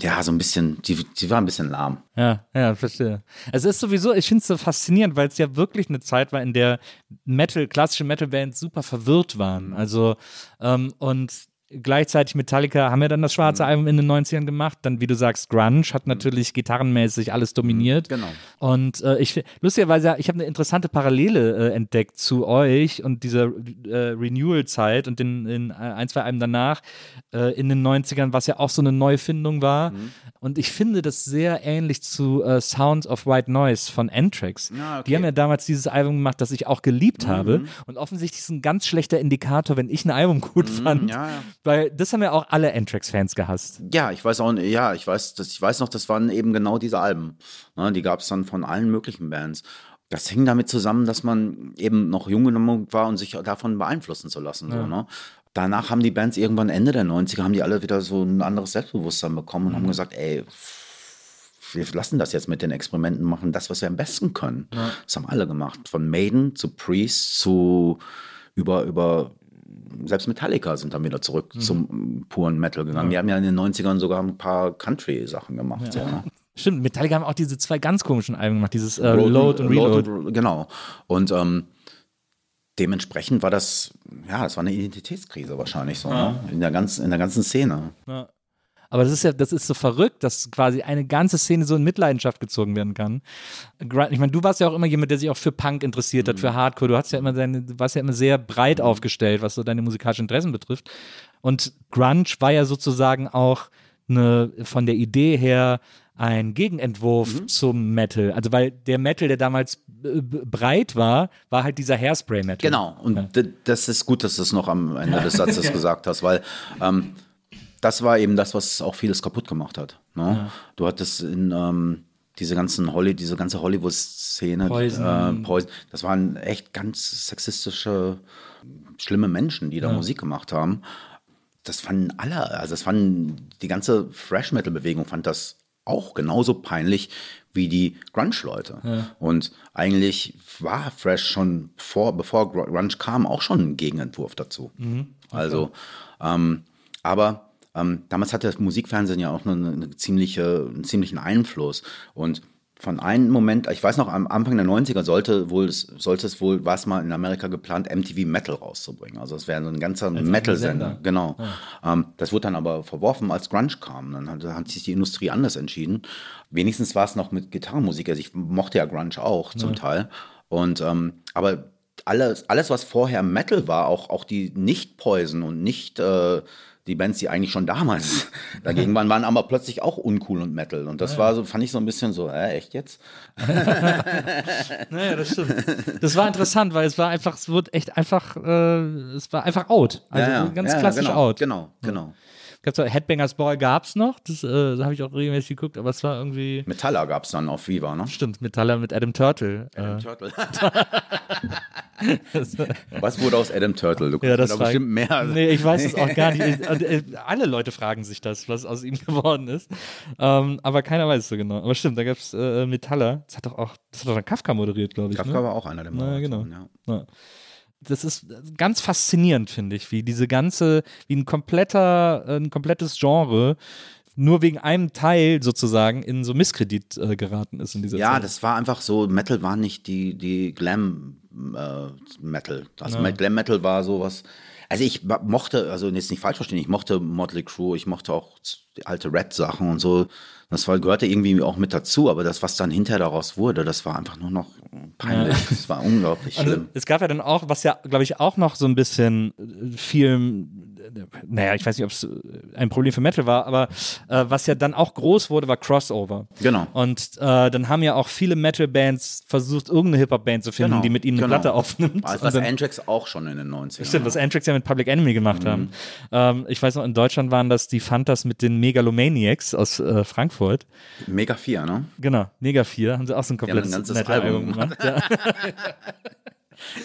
ja, so ein bisschen, die, die war ein bisschen lahm. Ja, ja, verstehe. Es ist sowieso, ich finde es so faszinierend, weil es ja wirklich eine Zeit war, in der Metal, klassische Metal-Bands super verwirrt waren. Also, ähm, und gleichzeitig Metallica haben ja dann das schwarze Mhm. Album in den 90ern gemacht. Dann, wie du sagst, Grunge hat natürlich gitarrenmäßig alles dominiert. Genau. Und äh, ich lustigerweise, ich habe eine interessante Parallele äh, entdeckt zu euch und dieser äh, Renewal-Zeit und in, in ein, zwei Alben danach äh, in den 90ern, was ja auch so eine Neufindung war. Mhm. Und ich finde das sehr ähnlich zu äh, Sounds of White Noise von Anthrax. Ah, okay. Mhm. Die haben ja damals dieses Album gemacht, das ich auch geliebt habe. Und offensichtlich ist ein ganz schlechter Indikator, wenn ich ein Album gut fand. Mhm, ja, ja. Weil das haben ja auch alle Anthrax-Fans gehasst. Ja, ich weiß auch, ja, ich weiß, das, ich weiß noch, das waren eben genau diese Alben. Ne, die gab es dann von allen möglichen Bands. Das hing damit zusammen, dass man eben noch jung genug war und sich davon beeinflussen zu lassen. So, ne? Danach haben die Bands irgendwann Ende der 90er, haben die alle wieder so ein anderes Selbstbewusstsein bekommen und haben gesagt, ey, wir lassen das jetzt mit den Experimenten machen, das, was wir am besten können. Das haben alle gemacht. Von Maiden zu Priest zu über, über selbst Metallica sind dann wieder zurück zum puren Metal gegangen. Die haben ja in den 90ern sogar ein paar Country-Sachen gemacht. So, ne? Stimmt, Metallica haben auch diese zwei ganz komischen Alben gemacht, dieses äh, Load und Reload. Load, genau. Und ähm, dementsprechend war das, ja, das war eine Identitätskrise wahrscheinlich so, ne? in, der ganzen, in der ganzen Szene. Aber das ist ja, das ist so verrückt, dass quasi eine ganze Szene so in Mitleidenschaft gezogen werden kann. Ich meine, du warst ja auch immer jemand, der sich auch für Punk interessiert hat, für Hardcore. Du hast ja immer deine, warst ja immer sehr breit aufgestellt, was so deine musikalischen Interessen betrifft. Und Grunge war ja sozusagen auch eine, von der Idee her ein Gegenentwurf zum Metal. Also weil der Metal, der damals äh, breit war, war halt dieser Hairspray-Metal. Genau, und d- das ist gut, dass du es noch am Ende des Satzes gesagt hast, weil ähm, das war eben das, was auch vieles kaputt gemacht hat. Ne? Du hattest in ähm, diese ganzen Holly, diese ganze Hollywood-Szene, Poison. Äh, Poison, das waren echt ganz sexistische, schlimme Menschen, die da Musik gemacht haben. Das fanden alle, also das fanden die ganze Thrash-Metal-Bewegung fand das auch genauso peinlich wie die Grunge-Leute. Und eigentlich war Thrash schon vor, bevor Gr- Grunge kam, auch schon ein Gegenentwurf dazu. Also, ähm, aber ähm, damals hatte das Musikfernsehen ja auch eine, eine ziemliche, einen ziemlichen Einfluss. Und von einem Moment, ich weiß noch, am Anfang der 90er sollte wohl, sollte es wohl, war es mal in Amerika geplant, MTV Metal rauszubringen. Also es wäre so ein ganzer Metal-Sender. Sender. Genau. Ähm, das wurde dann aber verworfen, als Grunge kam. Dann hat, hat sich die Industrie anders entschieden. Wenigstens war es noch mit Gitarrenmusik. Also ich mochte ja Grunge auch zum Teil. Und ähm, aber alles, alles, was vorher Metal war, auch, auch die nicht Poison und nicht äh, die Bands, die eigentlich schon damals dagegen waren, waren aber plötzlich auch uncool und Metal. Und das war so, fand ich so ein bisschen so, äh, echt jetzt? Naja, das stimmt. Das war interessant, weil es war einfach, es wurde echt einfach, äh, es war einfach out. Also ganz ja, klassisch genau, out. Genau, genau. Gab's auch, Headbangers Ball gab's noch, das äh, habe ich auch regelmäßig geguckt, aber es war irgendwie, Metaller gab es dann auf Viva, ne? stimmt, Metaller mit Adam Turtle. Äh, Turtle. Was wurde aus Adam Turtle? Du ja, das da war, bestimmt mehr. Nee, ich weiß es auch gar nicht. Ich- und, äh, Alle Leute fragen sich das, was aus ihm geworden ist. Ähm, aber keiner weiß es so genau. Aber stimmt, da gab's äh, Metaller. Das hat doch auch, das hat doch dann Kafka moderiert, glaube ich. Kafka ne? war auch einer der Na, genau. Moderatoren, ja. Ja. Das ist ganz faszinierend, finde ich, wie diese ganze, wie ein kompletter, äh, ein komplettes Genre nur wegen einem Teil sozusagen in so Misskredit äh, geraten ist in dieser Ja, Zeit. das war einfach so, Metal war nicht die, die Glam äh, Metal. Also Glam Metal war sowas. Also ich mochte, also jetzt nicht falsch verstehen, ich mochte Motley Crue, ich mochte auch die alte Red-Sachen und so. Das war, gehörte irgendwie auch mit dazu, aber das, was dann hinterher daraus wurde, das war einfach nur noch peinlich. Das war unglaublich Also, schlimm. es gab ja dann auch, was ja, glaube ich, auch noch so ein bisschen äh, viel naja, ich weiß nicht, ob es ein Problem für Metal war, aber äh, was ja dann auch groß wurde, war Crossover. Genau. Und äh, dann haben ja auch viele Metal-Bands versucht, irgendeine Hip-Hop-Band zu finden, Genau, die mit ihnen eine genau. Platte aufnimmt. Also was dann- Anthrax auch schon in den 90ern. Stimmt, was Anthrax ja mit Public Enemy gemacht Mhm. haben. Ähm, ich weiß noch, in Deutschland waren das die Fantas mit den Megalomaniacs aus äh, Frankfurt. Mega 4, ne? Genau, Mega 4, haben sie auch so ein komplettes ganzes Metal-Album Album gemacht. Ja.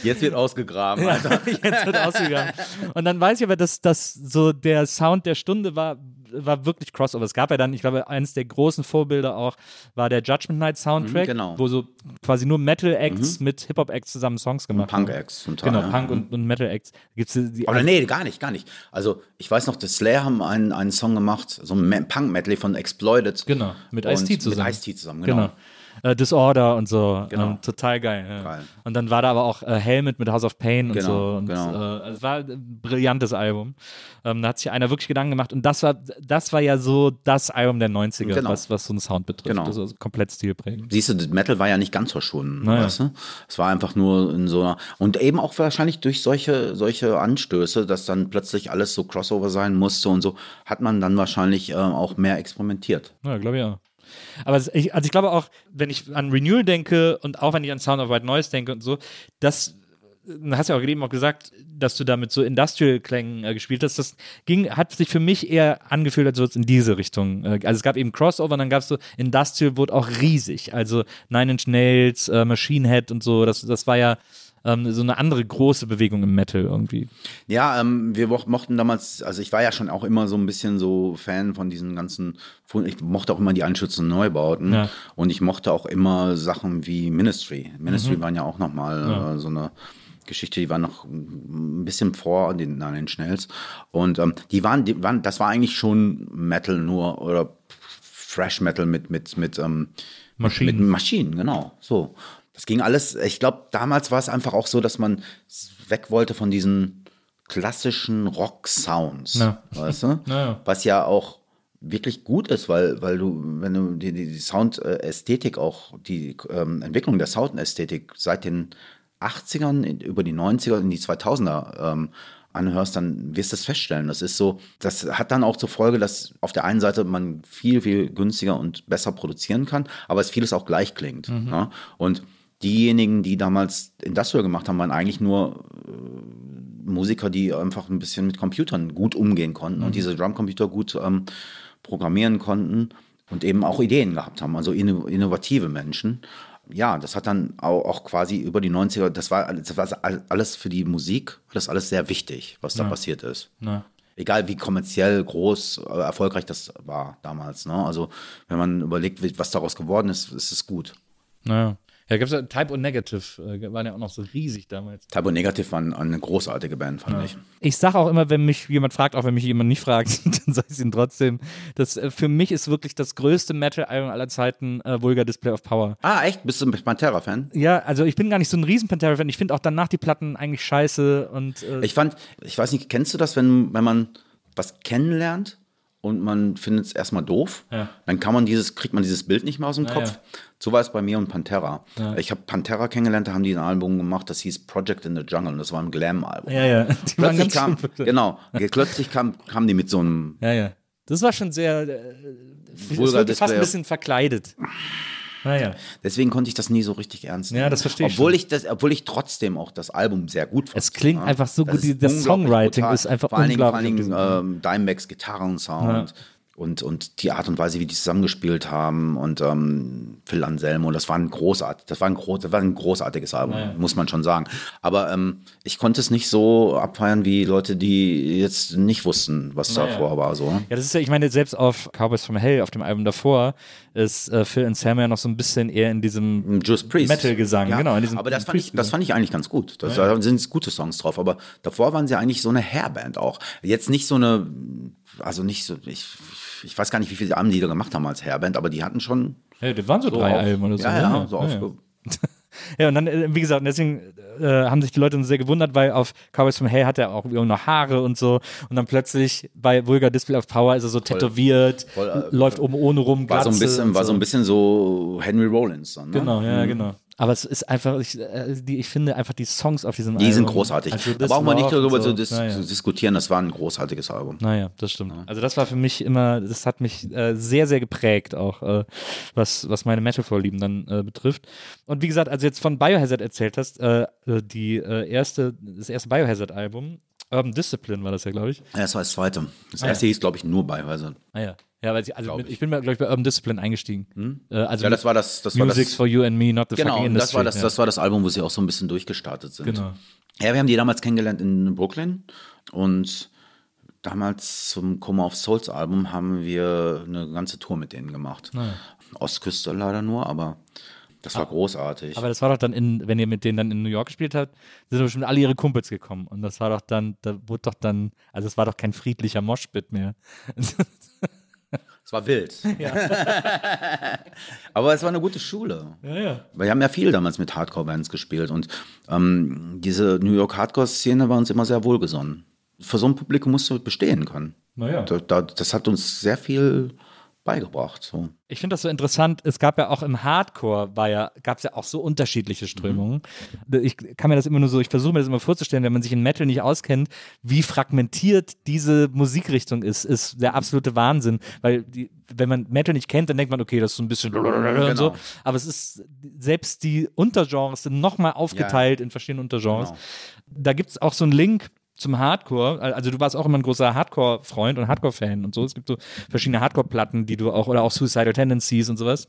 Jetzt wird ausgegraben, Ja, Alter. jetzt wird ausgegangen. Und dann weiß ich aber, dass, dass so der Sound der Stunde war, war wirklich Crossover. Es gab ja dann, ich glaube, eines der großen Vorbilder auch war der Judgment Night Soundtrack, Mhm, genau. wo so quasi nur Metal-Acts mit Hip-Hop-Acts zusammen Songs gemacht haben. Punk-Acts zum Teil. Genau, ja. Punk und, und Metal-Acts. Gibt's die, Oder nee, gar nicht, gar nicht. Also ich weiß noch, die Slayer haben einen, einen Song gemacht, so ein Punk-Medley von Exploited. Genau, mit Ice-T zusammen. Mit Ice-T zusammen, genau. Genau. Äh, Disorder und so. Genau. Ähm, total geil, ja. Geil. Und dann war da aber auch äh, Helmet mit House of Pain und Genau, so. Und, genau. äh, es war ein brillantes Album. Ähm, da hat sich einer wirklich Gedanken gemacht. Und das war, das war ja so das Album der 90er, Genau. was, was so einen Sound betrifft. Genau. Also komplett stilprägend. Siehst du, das Metal war ja nicht ganz verschwunden, Naja. weißt du? Es war einfach nur in so einer, und eben auch wahrscheinlich durch solche, solche Anstöße, dass dann plötzlich alles so Crossover sein musste und so, hat man dann wahrscheinlich äh, auch mehr experimentiert. Ja, glaube ich auch. Aber ich, also ich glaube auch, wenn ich an Renewal denke und auch wenn ich an Sound of White Noise denke und so, das du hast ja auch eben auch gesagt, dass du da mit so Industrial-Klängen äh, gespielt hast. Das ging, hat sich für mich eher angefühlt, als würde es in diese Richtung. Äh, also es gab eben Crossover, und dann gab es so Industrial wurde auch riesig. Also Nine Inch Nails, äh, Machine Head und so. Das, das war ja ähm, so eine andere große Bewegung im Metal irgendwie. Ja, ähm, wir mo- mochten damals, also ich war ja schon auch immer so ein bisschen so Fan von diesen ganzen, ich mochte auch immer die Anschützen Neubauten Ja. und ich mochte auch immer Sachen wie Ministry. Ministry waren ja auch nochmal äh, so eine Geschichte, die war noch ein bisschen vor den Nine Inch Nails und ähm, die waren, die waren, das war eigentlich schon Metal nur oder Fresh Metal mit mit mit ähm, Maschinen. mit Maschinen, genau. So, das ging alles. Ich glaube, damals war es einfach auch so, dass man weg wollte von diesen klassischen Rock-Sounds, Ja. weißt du? Ja. Was ja auch wirklich gut ist, weil, weil du, wenn du die, die Soundästhetik auch, die ähm, Entwicklung der Soundästhetik seit den 80ern in- über die 90er in die 2000er ähm, anhörst, dann wirst du es feststellen. Das ist so, das hat dann auch zur Folge, dass auf der einen Seite man viel, viel günstiger und besser produzieren kann, aber es vieles auch gleich klingt. Ja? Und diejenigen, die damals Industrial gemacht haben, waren eigentlich nur äh, Musiker, die einfach ein bisschen mit Computern gut umgehen konnten und diese Drumcomputer gut ähm, programmieren konnten und eben auch Ideen gehabt haben, also inno innovative Menschen. Ja, das hat dann auch, quasi über die 90er, das war, alles- das war alles für die Musik, das alles sehr wichtig, was da passiert ist. Ja. Egal wie kommerziell groß, äh, erfolgreich das war damals. Ne? Also wenn man überlegt, was daraus geworden ist, ist es gut. Naja. Ja, gab es ja Type und Negative, äh, waren ja auch noch so riesig damals. Typo Negative waren eine großartige Band, fand ich. Ich sage auch immer, wenn mich jemand fragt, auch wenn mich jemand nicht fragt, dann sage ich es ihm trotzdem. Das, äh, für mich ist wirklich das größte Metal-Album aller Zeiten äh, Vulgar Display of Power. Ah, echt? Bist du ein Pantera-Fan? Ja, also ich bin gar nicht so ein riesen Pantera-Fan. Ich finde auch danach die Platten eigentlich scheiße und äh, Ich fand, ich weiß nicht, kennst du das, wenn, wenn man was kennenlernt und man findet es erstmal doof, Ja. dann kann man dieses, kriegt man dieses Bild nicht mehr aus dem Ja, Kopf. ja. So war es bei mir und Pantera. Ich habe Pantera kennengelernt, da haben die ein Album gemacht, das hieß Project in the Jungle und das war ein Glam-Album. ja, ja, die waren Plötzlich kam, genau, plötzlich kam, kam die mit so einem Ja, ja. Das war schon sehr, äh, fast ein bisschen verkleidet. Naja. Deswegen konnte ich das nie so richtig ernst nehmen. Ja, das verstehe ich obwohl schon. ich das, Obwohl ich trotzdem auch das Album sehr gut fand. Es klingt einfach so gut, ist die- das unglaublich Songwriting brutal. ist einfach vor allen Dingen, vor allen unglaublich Dingen ähm, Dimebacks Gitarrensound und, und die Art und Weise, wie die zusammengespielt haben und ähm, Phil Anselmo, das war ein großartig, das war ein, groß, das war ein großartiges Album, muss man schon sagen. Aber ähm, ich konnte es nicht so abfeiern wie Leute, die jetzt nicht wussten, was davor war. So. Ja, das ist ja, ich meine, selbst auf Cowboys from Hell, auf dem Album davor, ist äh, Phil Anselmo ja noch so ein bisschen eher in diesem. Metal-Gesang, ja, genau, in diesem aber das fand, ich, das fand ich eigentlich ganz gut. Da sind gute Songs drauf. Aber davor waren sie eigentlich so eine Hairband auch. Jetzt nicht so eine, also nicht so, ich, ich weiß gar nicht, wie viele Alben die da gemacht haben als Hairband, aber die hatten schon Ja, das waren so, so drei auf- Alben oder so. Ja, ja, so auf, Ja, und dann, äh, wie gesagt, deswegen äh, haben sich die Leute sehr gewundert, weil auf Cowboys from Hell hat er auch irgendwie noch Haare und so. Und dann plötzlich bei Vulgar Display of Power ist er so tätowiert, voll, äh, läuft oben ohne rum, war so ein bisschen, und war so ein bisschen so Henry Rollins. Dann, ne? Genau, ja, genau. Aber es ist einfach, ich, äh, die, ich finde einfach die Songs auf diesem Die Album. sind großartig. Also This brauchen wir nicht darüber so. zu dis Naja. zu diskutieren. Das war ein großartiges Album. Naja, das stimmt. Also das war für mich immer, das hat mich äh, sehr, sehr geprägt, auch äh, was, was meine Metal-Vorlieben dann äh, betrifft. Und wie gesagt, als du jetzt von Biohazard erzählt hast, äh, äh, die erste, das erste Biohazard-Album, Urban Discipline war das ja, glaube ich. Ja, das war das zweite. Das Ah, erste hieß, glaube ich, nur Biohazard. Ah ja. Ja, weil sie, also mit, ich. ich bin, glaube ich, bei Urban Discipline eingestiegen. Äh, also Ja, das war das. das war Music's das, for You and Me, not the Genau, fucking industry. das war das, ja. das war das Album, wo sie auch so ein bisschen durchgestartet sind. Genau. Ja, wir haben die damals kennengelernt in Brooklyn und damals zum Coma of Souls Album haben wir eine ganze Tour mit denen gemacht. Ostküste leider nur, aber das war großartig. Aber das war doch dann in, wenn ihr mit denen dann in New York gespielt habt, sind doch bestimmt alle ihre Kumpels gekommen. Und das war doch dann, da wurde doch dann, also es war doch kein friedlicher Moshpit mehr. es war wild. aber es war eine gute Schule. Ja, ja. Wir haben ja viel damals mit Hardcore-Bands gespielt und ähm, diese New York Hardcore-Szene war uns immer sehr wohlgesonnen. Für so ein Publikum musst du bestehen können. Naja. Da, da, das hat uns sehr viel beigebracht. So. Ich finde das so interessant. Es gab ja auch im Hardcore, war ja, gab es ja auch so unterschiedliche Strömungen. Ich kann mir das immer nur so, ich versuche mir das immer vorzustellen, wenn man sich in Metal nicht auskennt, wie fragmentiert diese Musikrichtung ist, ist der absolute Wahnsinn. Weil die, wenn man Metal nicht kennt, dann denkt man, okay, das ist so ein bisschen und so. Aber es ist, selbst die Untergenres sind nochmal aufgeteilt in verschiedene Untergenres. Genau. Da gibt es auch so einen Link zum Hardcore, also du warst auch immer ein großer Hardcore-Freund und Hardcore-Fan und so. Es gibt so verschiedene Hardcore-Platten, die du auch, oder auch Suicidal Tendencies und sowas.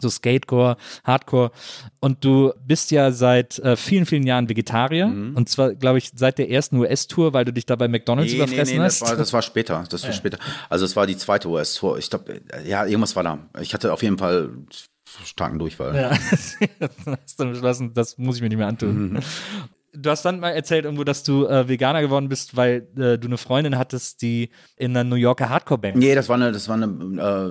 So Skatecore, Hardcore. Und du bist ja seit äh, vielen, vielen Jahren Vegetarier. Und zwar, glaube ich, seit der ersten US-Tour, weil du dich da bei McDonalds überfressen das hast. war, das war später. Das war später. Also es war die zweite US-Tour. Ich glaube, ja, irgendwas war da. Ich hatte auf jeden Fall starken Durchfall. Ja, hast dann beschlossen, das muss ich mir nicht mehr antun. Du hast dann mal erzählt irgendwo, dass du äh, Veganer geworden bist, weil äh, du eine Freundin hattest, die in einer New Yorker Hardcore-Band Nee, das war eine, das war eine äh,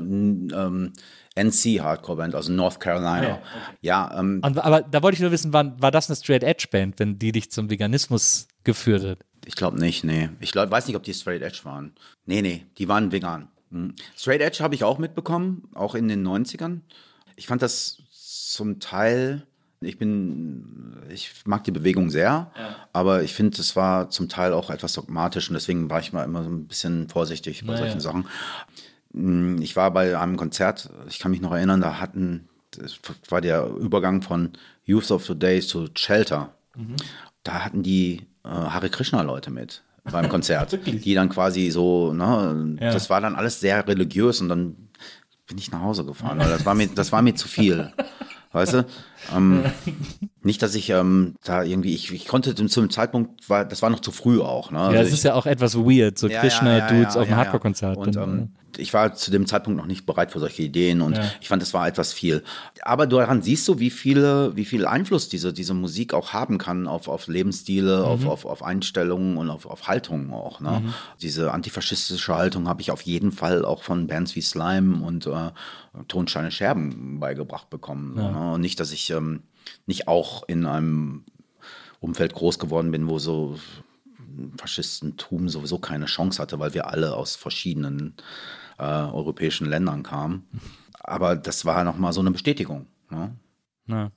ähm, NC Hardcore Band, also North Carolina. Ja, ähm, Und, aber da wollte ich nur wissen, war, war das eine Straight Edge Band, wenn die dich zum Veganismus geführt hat? ich glaube nicht, nee. Ich glaub, weiß nicht, ob die Straight Edge waren. Nee, nee, die waren vegan. Mhm. Straight Edge habe ich auch mitbekommen, auch in den 90ern. Ich fand das zum Teil, ich bin, ich mag die Bewegung sehr, aber ich finde, es war zum Teil auch etwas dogmatisch und deswegen war ich mal immer so ein bisschen vorsichtig bei Naja. solchen Sachen. Mm, Ich war bei einem Konzert, ich kann mich noch erinnern, da hatten, das war der Übergang von Youth of Today zu Shelter. Da hatten die äh, Hare Krishna-Leute mit beim Konzert, die dann quasi so, ne, Ja. das war dann alles sehr religiös und dann bin ich nach Hause gefahren, weil das war mir, das war mir zu viel. Weißt du? Ähm, nicht, dass ich ähm, da irgendwie, ich, ich konnte zum- zum Zeitpunkt, war, das war noch zu früh auch. Ne? Ja, Also es ich- ist ja auch etwas weird, so ja, Krishna-Dudes ja, auf einem ja, ja. Hardcore-Konzert. Und ähm, ich war zu dem Zeitpunkt noch nicht bereit für solche Ideen und Ja. ich fand, es war etwas viel. Aber daran siehst du, wie viele, wie viel Einfluss diese, diese Musik auch haben kann auf, auf Lebensstile, auf, Mhm. auf, auf Einstellungen und auf, auf Haltungen auch. Ne? Diese antifaschistische Haltung habe ich auf jeden Fall auch von Bands wie Slime und äh, Tonsteine Scherben beigebracht bekommen. So, ne? Und nicht, dass ich ähm, nicht auch in einem Umfeld groß geworden bin, wo so Faschistentum sowieso keine Chance hatte, weil wir alle aus verschiedenen äh, europäischen Ländern kamen. Aber das war nochmal so eine Bestätigung. Ne? Ja.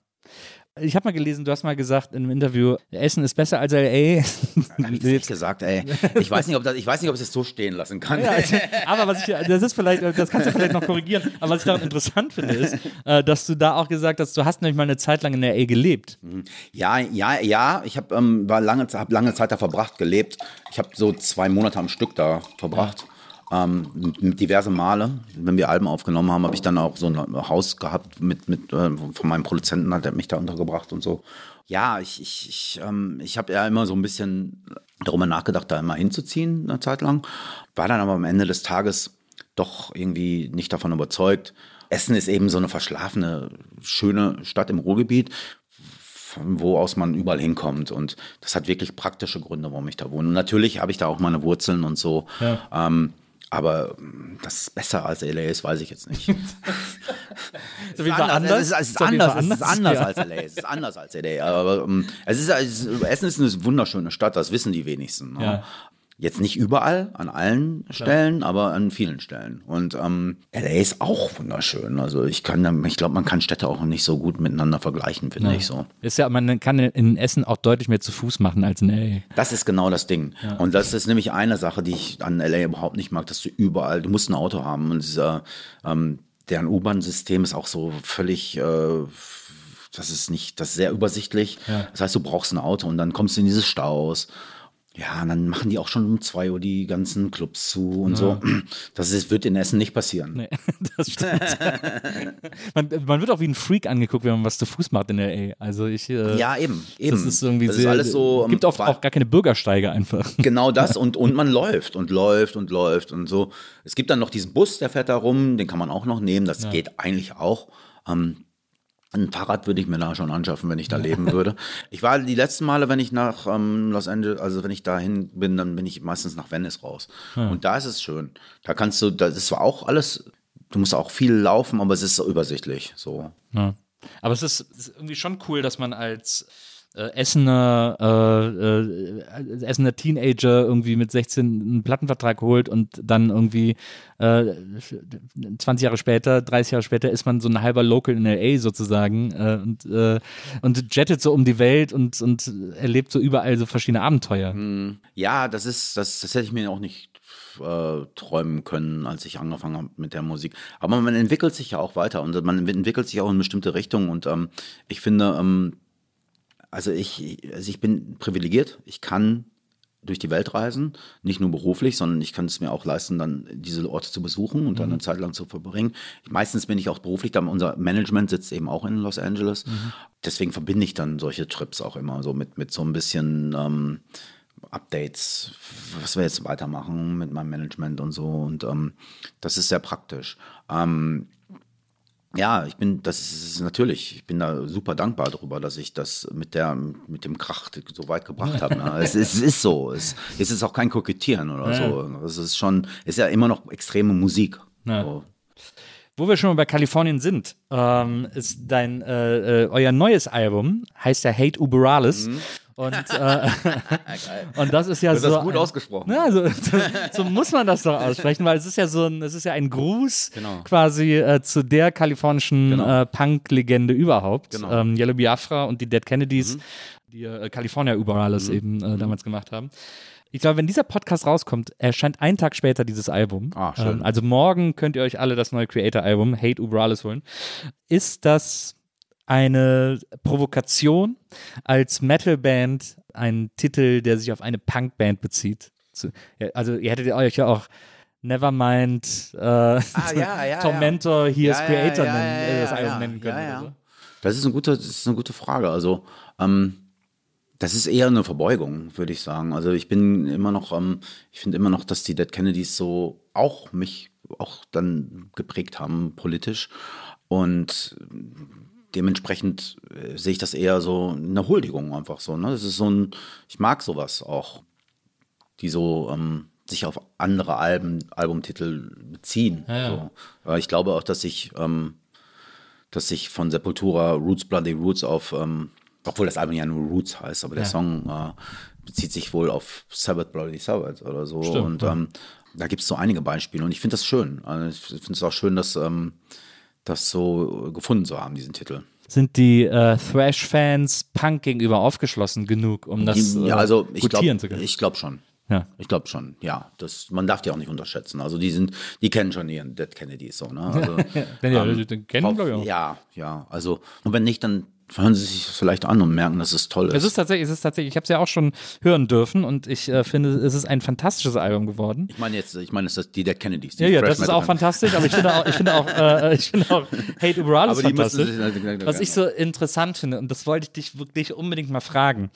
Ich habe mal gelesen, du hast mal gesagt in einem Interview, Essen ist besser als L.A. Hab ich nicht gesagt, ey. Ich weiß nicht, ob das, ich weiß nicht, ob ich das so stehen lassen kann. Ja, also, aber was ich, das ist vielleicht, das kannst du vielleicht noch korrigieren, aber was ich daran interessant finde, ist, äh, dass du da auch gesagt hast, du hast nämlich mal eine Zeit lang in der A gelebt. Ja, ja, ja. Ich habe ähm, war lange, hab lange Zeit da verbracht, gelebt. Ich habe so zwei Monate am Stück da verbracht. Ähm, diverse Male. Wenn wir Alben aufgenommen haben, habe ich dann auch so ein Haus gehabt mit, mit äh, von meinem Produzenten, hat er mich da untergebracht und so. Ja, ich, ich, ich, ähm, ich habe ja immer so ein bisschen darüber nachgedacht, da immer hinzuziehen, eine Zeit lang. War dann aber am Ende des Tages doch irgendwie nicht davon überzeugt. Essen ist eben so eine verschlafene, schöne Stadt im Ruhrgebiet von wo aus man überall hinkommt. Und das hat wirklich praktische Gründe, warum ich da wohne. Und natürlich habe ich da auch meine Wurzeln und so. Ähm, aber ähm, das ist besser als LA ist, weiß ich jetzt nicht. Jeden Fall anders. Es ist, es anders, es ist anders ja. als LA. Es ist anders als LA. Aber ähm, es ist, es ist, Essen ist eine wunderschöne Stadt, das wissen die wenigsten. Ne? Ja. Jetzt nicht überall, an allen Stellen, aber an vielen Stellen. Und ähm, LA ist auch wunderschön. Also ich kann, ich glaube, man kann Städte auch nicht so gut miteinander vergleichen, finde ich so. Ist ja, man kann in Essen auch deutlich mehr zu Fuß machen als in LA. Das ist genau das Ding. Und das ist nämlich eine Sache, die ich an LA überhaupt nicht mag, dass du überall, du musst ein Auto haben und dieser, ähm, deren U-Bahn-System ist auch so völlig, äh, das ist nicht, das ist sehr übersichtlich. Das heißt, du brauchst ein Auto und dann kommst du in diese Staus. Ja, und dann machen die auch schon um 2 Uhr die ganzen Clubs zu und so. Das ist, wird in Essen nicht passieren. Nee, das stimmt. man, man wird auch wie ein Freak angeguckt, wenn man was zu Fuß macht in LA. Also ich. Äh, Ja, eben. eben. Das ist irgendwie das sehr. ist alles so. gibt ähm, oft wa- auch gar keine Bürgersteige einfach. Genau das und, und man läuft und läuft und läuft und so. Es gibt dann noch diesen Bus, der fährt da rum, den kann man auch noch nehmen, das geht eigentlich auch. Ähm, ein Fahrrad würde ich mir da schon anschaffen, wenn ich da leben würde. Ich war die letzten Male, wenn ich nach ähm, Los Angeles, also wenn ich dahin bin, dann bin ich meistens nach Venice raus. Und da ist es schön. Da kannst du, das ist zwar auch alles, du musst auch viel laufen, aber es ist so übersichtlich. So. Ja. Aber es ist, es ist irgendwie schon cool, dass man als äh, Essener, äh, äh, Essener Teenager irgendwie mit 16 einen Plattenvertrag holt und dann irgendwie äh, 20 Jahre später, 30 Jahre später ist man so ein halber Local in LA sozusagen äh, und, äh, und jettet so um die Welt und, und erlebt so überall so verschiedene Abenteuer. Ja, das ist, das, das hätte ich mir auch nicht äh, träumen können, als ich angefangen habe mit der Musik. Aber man entwickelt sich ja auch weiter und man entwickelt sich auch in bestimmte Richtungen und ähm, ich finde, ähm, also ich, also ich bin privilegiert. Ich kann durch die Welt reisen, nicht nur beruflich, sondern ich kann es mir auch leisten, dann diese Orte zu besuchen und dann eine Zeit lang zu verbringen. Meistens bin ich auch beruflich, da unser Management sitzt eben auch in Los Angeles. Deswegen verbinde ich dann solche Trips auch immer so mit, mit so ein bisschen ähm, Updates, was wir jetzt weitermachen mit meinem Management und so. Und ähm, das ist sehr praktisch. Ähm, ja, ich bin, das ist natürlich, ich bin da super dankbar darüber, dass ich das mit der, mit dem Krach so weit gebracht habe. Ne? es, ist- es ist so. Es, es ist auch kein Kokettieren oder so. Es ist schon, es ist ja immer noch extreme Musik. Ja. So. Wo wir schon mal bei Kalifornien sind, ähm, ist dein äh, äh, euer neues Album heißt ja Hate Uberalis. Und, äh, und das ist ja Mhm. Du hast so. das gut ein, ausgesprochen. Ja, so, so, so muss man das doch aussprechen, weil es ist ja so ein, es ist ja ein Gruß Genau. quasi äh, zu der kalifornischen Genau. äh, Punk-Legende überhaupt. Genau. Ähm, Yellow Biafra und die Dead Kennedys, die äh, California Uberalis eben äh, damals gemacht haben. Ich glaube, wenn dieser Podcast rauskommt, erscheint einen Tag später dieses Album. Ah, schön. Ähm, also morgen könnt ihr euch alle das neue Creator-Album Hate Uberalis holen. Ist das eine Provokation als Metal-Band, ein Titel, der sich auf eine Punk-Band bezieht? Also ihr hättet euch ja auch Nevermind, äh, Ah, ja, ja, Tormentor, Here's Ja, ja, Creator ja, nennen, ja, äh, das Album ja. nennen können. Ja, ja. Oder so. Das ist eine gute, das ist eine gute Frage. Also, ähm, das ist eher eine Verbeugung, würde ich sagen. Also ich bin immer noch, ähm, ich finde immer noch, dass die Dead Kennedys so auch mich auch dann geprägt haben politisch. Und dementsprechend äh, sehe ich das eher so eine Huldigung einfach so. Ne? Das ist so ein, ich mag sowas auch, die so ähm, sich auf andere Alben, Albumtitel beziehen. So. Aber ich glaube auch, dass ich ähm, dass sich von Sepultura Roots Bloody Roots auf, ähm, obwohl das Album ja nur Roots heißt, aber der Song äh, bezieht sich wohl auf Sabbath Bloody Sabbath oder so. Stimmt, und ja. ähm, da gibt es so einige Beispiele und ich finde das schön. Also ich finde es auch schön, dass ähm, das so gefunden zu haben, diesen Titel. Sind die äh, Thrash-Fans Punk gegenüber aufgeschlossen genug, um das ja, äh, also ich gutieren zu glaube können? ich glaub schon. Ja. Ich glaube schon, ja. Das, man darf die auch nicht unterschätzen. Also die sind, die kennen schon ihren Dead Kennedys so, ne? Also, Ja, ja, den kennen, glaub ich, auch. Ja, ja. Also, und wenn nicht, dann hören sie sich vielleicht an und merken, dass es toll ist. Es ist tatsächlich, es ist tatsächlich, ich habe es ja auch schon hören dürfen und ich äh, finde, es ist ein fantastisches Album geworden. Ich meine jetzt, ich meine, es ist die Dead Kennedys. Die Ja, ja, Thrash das ist auch fantastisch, aber ich finde auch, ich finde auch, äh, ich finde auch Hate müssen fantastisch. sich- Was ich so interessant finde, und das wollte ich dich wirklich unbedingt mal fragen,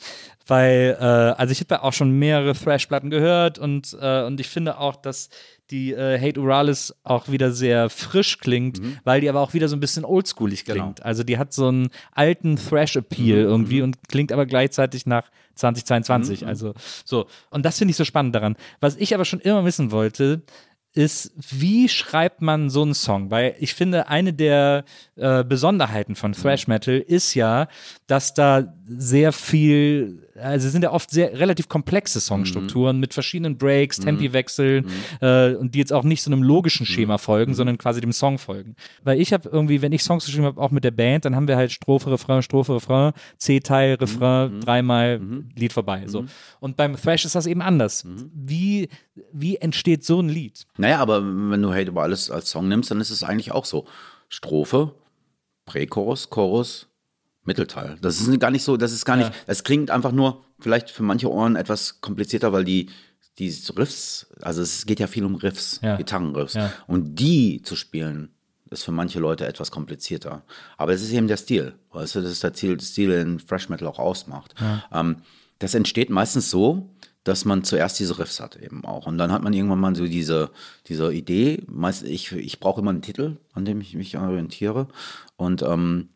weil, äh, also ich habe ja auch schon mehrere Thrash-Platten gehört und, äh, und ich finde auch, dass die äh, Hate Uralis auch wieder sehr frisch klingt, weil die aber auch wieder so ein bisschen oldschoolig klingt. Genau. Also die hat so einen alten Thrash-Appeal irgendwie und klingt aber gleichzeitig nach 2022. Also so. Und das finde ich so spannend daran. Was ich aber schon immer wissen wollte, ist, wie schreibt man so einen Song? Weil ich finde, eine der äh, Besonderheiten von Thrash Metal ist ja, dass da sehr viel also es sind ja oft sehr relativ komplexe Songstrukturen mit verschiedenen Breaks, Mhm. Tempiwechseln äh, und die jetzt auch nicht so einem logischen Schema folgen, Mhm. sondern quasi dem Song folgen. Weil ich habe irgendwie, wenn ich Songs geschrieben habe, auch mit der Band, dann haben wir halt Strophe, Refrain, Strophe, Refrain, C-Teil, Refrain, dreimal Lied vorbei. So. Und beim Thrash ist das eben anders. Wie, wie entsteht so ein Lied? Naja, aber wenn du Hate über alles als Song nimmst, dann ist es eigentlich auch so. Strophe, Prächorus, Chorus, Mittelteil. Das ist gar nicht so, das ist gar nicht, das klingt einfach nur vielleicht für manche Ohren etwas komplizierter, weil die, die Riffs, also es geht ja viel um Riffs, Ja. Gitarrenriffs. Ja. Und die zu spielen, ist für manche Leute etwas komplizierter. Aber es ist eben der Stil, weißt du, das ist der Stil, Stil den Fresh Metal auch ausmacht. Ähm, das entsteht meistens so, dass man zuerst diese Riffs hat eben auch. Und dann hat man irgendwann mal so diese, diese Idee, meist, ich, ich brauche immer einen Titel, an dem ich mich orientiere. Und ähm,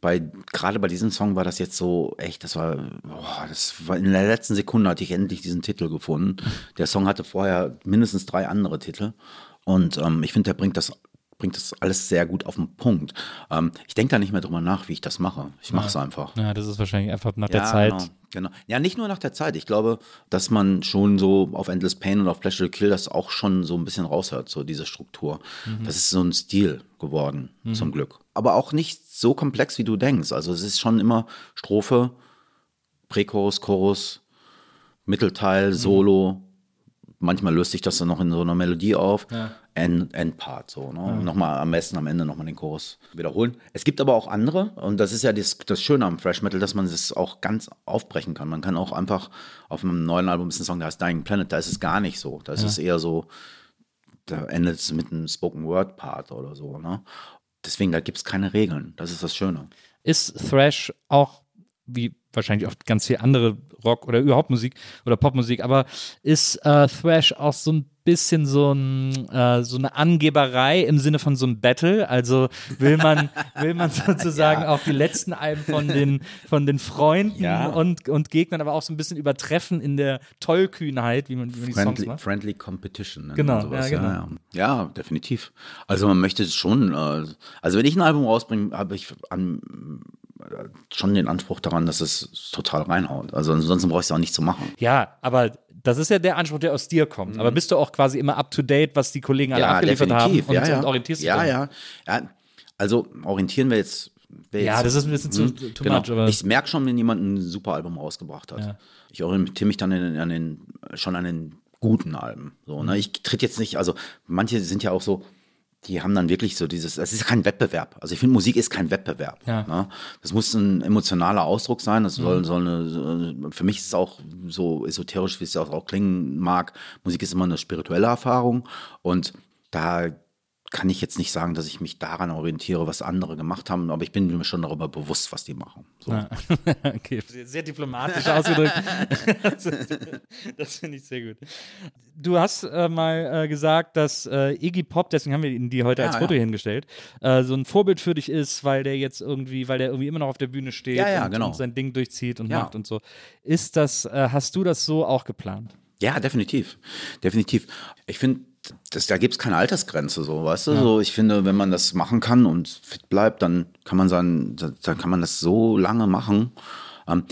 bei, gerade bei diesem Song war das jetzt so echt, das war, boah, das war in der letzten Sekunde hatte ich endlich diesen Titel gefunden. Der Song hatte vorher mindestens drei andere Titel. Und ähm, ich finde, der bringt das, bringt das alles sehr gut auf den Punkt. Ähm, ich denke da nicht mehr drüber nach, wie ich das mache. Ich mache es einfach. Ja, das ist wahrscheinlich einfach nach der Zeit. Genau, genau. Ja, nicht nur nach der Zeit. Ich glaube, dass man schon so auf Endless Pain und auf Pleasure to Kill das auch schon so ein bisschen raushört, so diese Struktur. Mhm. Das ist so ein Stil geworden, zum Glück. Aber auch nicht so komplex, wie du denkst. Also es ist schon immer Strophe, Prächorus, Chorus, Mhm. Mittelteil, Solo. Manchmal löst sich das dann noch in so einer Melodie auf. End, Endpart, so. Ne? Nochmal am besten am Ende nochmal den Chorus wiederholen. Es gibt aber auch andere, und das ist ja das, das Schöne am Thrash Metal, dass man das auch ganz aufbrechen kann. Man kann auch einfach auf einem neuen Album ist ein Song, der heißt Dying Planet, da ist es gar nicht so. Da ist es eher so, da endet es mit einem Spoken Word Part oder so. Ne? Deswegen, da gibt es keine Regeln. Das ist das Schöne. Ist Thrash auch, wie wahrscheinlich auch ganz viel andere Rock oder überhaupt Musik oder Popmusik, aber ist äh, Thrash auch so ein bisschen so, ein, äh, so eine Angeberei im Sinne von so einem Battle? Also will man, will man sozusagen auch die letzten Alben von den, von den Freunden Ja. und, und Gegnern aber auch so ein bisschen übertreffen in der Tollkühnheit, wie man, wie man die Songs Friendly, macht? friendly Competition. nennt Genau, sowas. ja, genau. Ja, ja. ja, definitiv. Also man möchte es schon, äh, also wenn ich ein Album rausbringe, habe ich an, äh, schon den Anspruch daran, dass es total reinhaut. Also ansonsten brauche ich es auch nicht zu machen. Ja, aber das ist ja der Anspruch, der aus dir kommt. Aber bist du auch quasi immer up to date, was die Kollegen alle abgeliefert haben und, ja, ja. und orientierst dich ja, ja, ja. Also orientieren wir jetzt. wer Ja, jetzt- das ist ein bisschen zu Hm, too genau. much, aber Ich merke schon, wenn jemand ein super Album rausgebracht hat. Ja. Ich orientiere mich dann an den, an den, schon an den guten Alben. So, Mhm. ne? Ich tritt jetzt nicht, also manche sind ja auch so, die haben dann wirklich so dieses, es ist kein Wettbewerb. Also ich finde, Musik ist kein Wettbewerb. Ja. Mhm. Ne? Das muss ein emotionaler Ausdruck sein. Das soll, soll eine, für mich ist es auch so esoterisch, wie es auch, auch klingen mag. Musik ist immer eine spirituelle Erfahrung und da kann ich jetzt nicht sagen, dass ich mich daran orientiere, was andere gemacht haben, aber ich bin mir schon darüber bewusst, was die machen. So. okay, sehr, sehr diplomatisch ausgedrückt. das das finde ich sehr gut. Du hast äh, mal äh, gesagt, dass äh, Iggy Pop, deswegen haben wir ihn die heute Ja, als Foto ja. hingestellt, äh, so ein Vorbild für dich ist, weil der jetzt irgendwie, weil der irgendwie immer noch auf der Bühne steht Ja, ja, und, genau. und sein Ding durchzieht und Ja. macht und so. Ist das, äh, hast du das so auch geplant? Ja, definitiv. Definitiv. Ich finde, das, da gibt es keine Altersgrenze, so, weißt du? So, ich finde, wenn man das machen kann und fit bleibt, dann kann man sein, dann kann man das so lange machen. Ähm,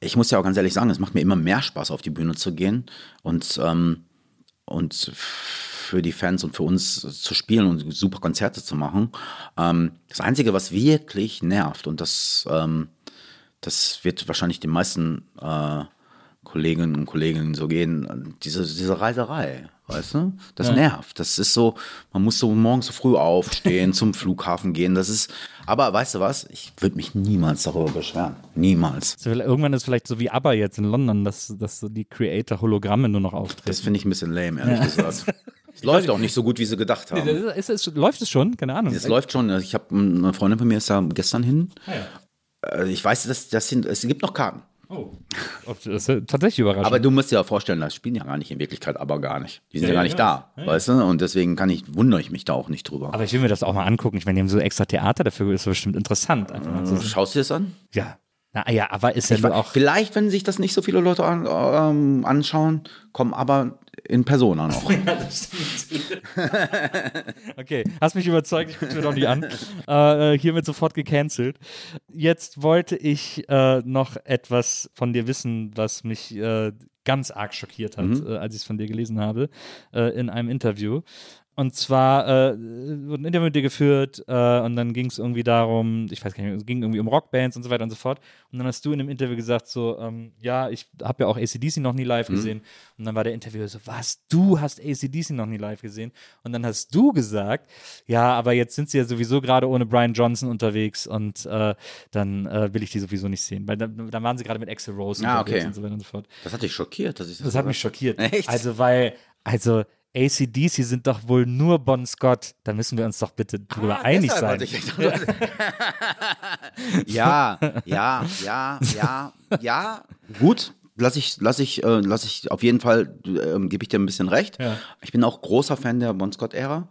ich muss ja auch ganz ehrlich sagen, es macht mir immer mehr Spaß, auf die Bühne zu gehen und, ähm, und für die Fans und für uns zu spielen und super Konzerte zu machen. Ähm, das Einzige, was wirklich nervt, und das, ähm, das wird wahrscheinlich den meisten äh, Kolleginnen und Kollegen so gehen, diese, diese Reiserei, weißt du? Das nervt. Das ist so, man muss so morgens so früh aufstehen, zum Flughafen gehen. Das ist, aber weißt du was? Ich würde mich niemals darüber beschweren. Niemals. So, Irgendwann ist vielleicht so wie ABBA jetzt in London, dass, dass so die Creator-Hologramme nur noch auftreten. Das finde ich ein bisschen lame, ehrlich gesagt. Es läuft auch nicht so gut, wie sie gedacht haben. Ist, ist, läuft es schon? Keine Ahnung. Es läuft schon. Ich habe eine Freundin von mir ist da gestern hin. Äh, Ich weiß, dass das sind, es gibt noch Karten. Oh. Das ist tatsächlich überraschend. Aber du musst dir ja vorstellen, das spielen ja gar nicht in Wirklichkeit, aber gar nicht. Die sind ja, gar nicht da, weißt du? Und deswegen kann ich, wundere ich mich da auch nicht drüber. Aber ich will mir das auch mal angucken. Ich meine, die haben so extra Theater dafür, ist so bestimmt interessant. Einfach mal so. Schaust du dir das an? Ja. Na ja, aber ist ja Ich auch. Vielleicht, wenn sich das nicht so viele Leute an, ähm, anschauen, kommen aber in Persona noch. Okay, hast mich überzeugt, ich gucke mir doch nicht an. Äh, äh, hiermit sofort gecancelt. Jetzt wollte ich äh, noch etwas von dir wissen, was mich äh, ganz arg schockiert hat, Mhm. äh, als ich es von dir gelesen habe, äh, in einem Interview. Und zwar äh, wurde ein Interview mit dir geführt äh, und dann ging es irgendwie darum, ich weiß gar nicht, es ging irgendwie um Rockbands und so weiter und so fort. Und dann hast du in dem Interview gesagt, so, ähm, ja, ich habe ja auch ACDC noch nie live gesehen. Und dann war der Interviewer so, was, du hast ACDC noch nie live gesehen? Und dann hast du gesagt, ja, aber jetzt sind sie ja sowieso gerade ohne Brian Johnson unterwegs und äh, dann äh, will ich die sowieso nicht sehen. Weil dann, dann waren sie gerade mit Axel Rose Ah, unterwegs okay. und so weiter und so fort. Das hat dich schockiert, dass ich das Das hat mich schockiert. Echt? Also, weil, also ACDC sind doch wohl nur Bon Scott. Da müssen wir uns doch bitte drüber Ah, einig sein. ja, ja, ja, ja, ja. Gut, lass ich, lass ich, äh, lass ich auf jeden Fall, ähm, gebe ich dir ein bisschen recht. Ja. Ich bin auch großer Fan der Bon Scott-Ära,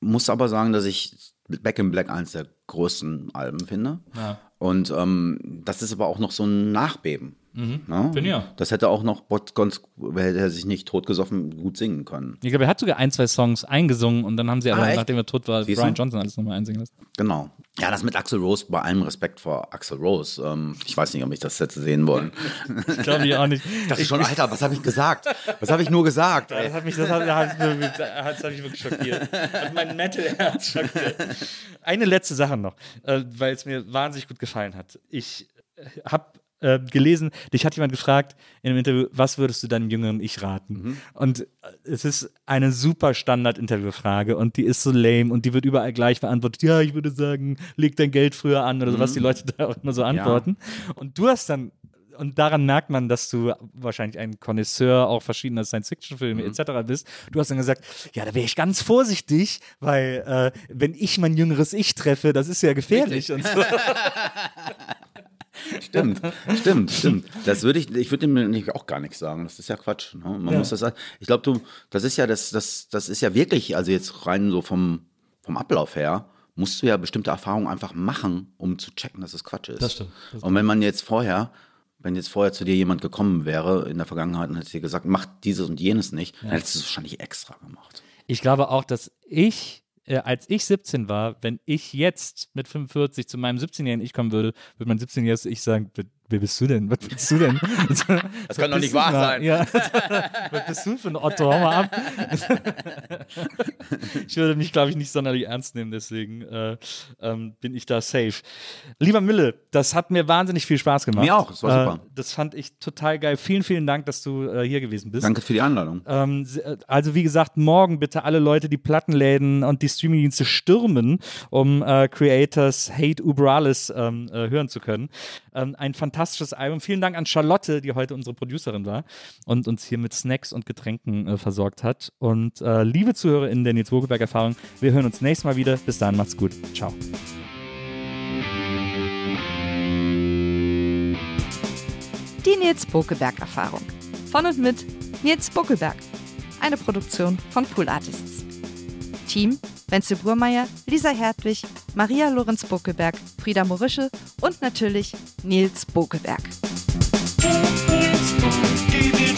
muss aber sagen, dass ich Back in Black eins der größten Alben finde. Ja. Und ähm, das ist aber auch noch so ein Nachbeben. Ne? Finde auch. Das hätte auch noch Bon Scott, hätte er sich nicht totgesoffen, gut singen können. Ich glaube, er hat sogar ein, zwei Songs eingesungen und dann haben sie aber, Ah, nachdem er tot war, Siehst Brian du? Johnson alles nochmal einsingen lassen. Genau. Ja, das mit Axel Rose, bei allem Respekt vor Axel Rose. Ähm, ich weiß nicht, ob ich das hätte sehen wollen. Ich glaube ich auch nicht. Ich dachte schon, Alter, was habe ich gesagt? Was habe ich nur gesagt? Das hat mich, das hat, das hat, das hat mich wirklich schockiert. Und mein Metal-Herz schockiert. Eine letzte Sache noch, äh, weil es mir wahnsinnig gut gefallen hat. Ich habe äh, gelesen, dich hat jemand gefragt in einem Interview, was würdest du deinem jüngeren Ich raten? Und äh, es ist eine super Standard-Interviewfrage und die ist so lame und die wird überall gleich beantwortet. Ja, ich würde sagen, leg dein Geld früher an oder so, was die Leute da auch immer so antworten. Und du hast dann und daran merkt man, dass du wahrscheinlich ein Connoisseur auch verschiedener Science-Fiction-Filme etc. bist. Du hast dann gesagt, ja, da wäre ich ganz vorsichtig, weil äh, wenn ich mein jüngeres Ich treffe, das ist ja gefährlich und so. Stimmt, stimmt, stimmt. Das würde ich, ich würde nicht- auch gar nichts sagen. Das ist ja Quatsch. Ne? Man muss das, ich glaube, du, das ist ja, das, das, das ist ja wirklich, also jetzt rein so vom, vom Ablauf her, musst du ja bestimmte Erfahrungen einfach machen, um zu checken, dass es Quatsch ist. Das stimmt. Das Und wenn man jetzt vorher, wenn jetzt vorher zu dir jemand gekommen wäre in der Vergangenheit und hätte dir gesagt, mach dieses und jenes nicht, dann hättest du es wahrscheinlich extra gemacht. Ich glaube auch, dass ich, äh, als ich 17 war, wenn ich jetzt mit 45 zu meinem 17-jährigen Ich kommen würde, würde mein 17-jähriges Ich sagen, wer, bist du denn? Was bist du denn? Das kann doch nicht wahr sein. Ja. Was bist du für ein Otto? Hau mal ab. ich würde mich, glaube ich, nicht sonderlich ernst nehmen, deswegen äh, ähm, bin ich da safe. Lieber Mille, das hat mir wahnsinnig viel Spaß gemacht. Mir auch, das war Äh, super. das fand ich total geil. Vielen, vielen Dank, dass du äh, hier gewesen bist. Danke für die Einladung. Ähm, äh, also wie gesagt, morgen bitte alle Leute die Plattenläden und die Streamingdienste stürmen, um äh, Creators Hate Uber ähm, äh, hören zu können. Ähm, ein fantastisches Album. Vielen Dank an Charlotte, die heute unsere Producerin war und uns hier mit Snacks und Getränken äh, versorgt hat. Und äh, liebe ZuhörerInnen der Nils Wogelberg Erfahrung, wir hören uns nächstes Mal wieder. Bis dahin, macht's gut. Ciao. Die Nils Bokeberg Erfahrung. Von und mit Nils Bokeberg. Eine Produktion von Pool Artists. Team Wenzel Burmeier, Lisa Hertwig, Maria Lorenz Bokeberg, Frieda Morische und natürlich Nils Bokeberg. Die, die,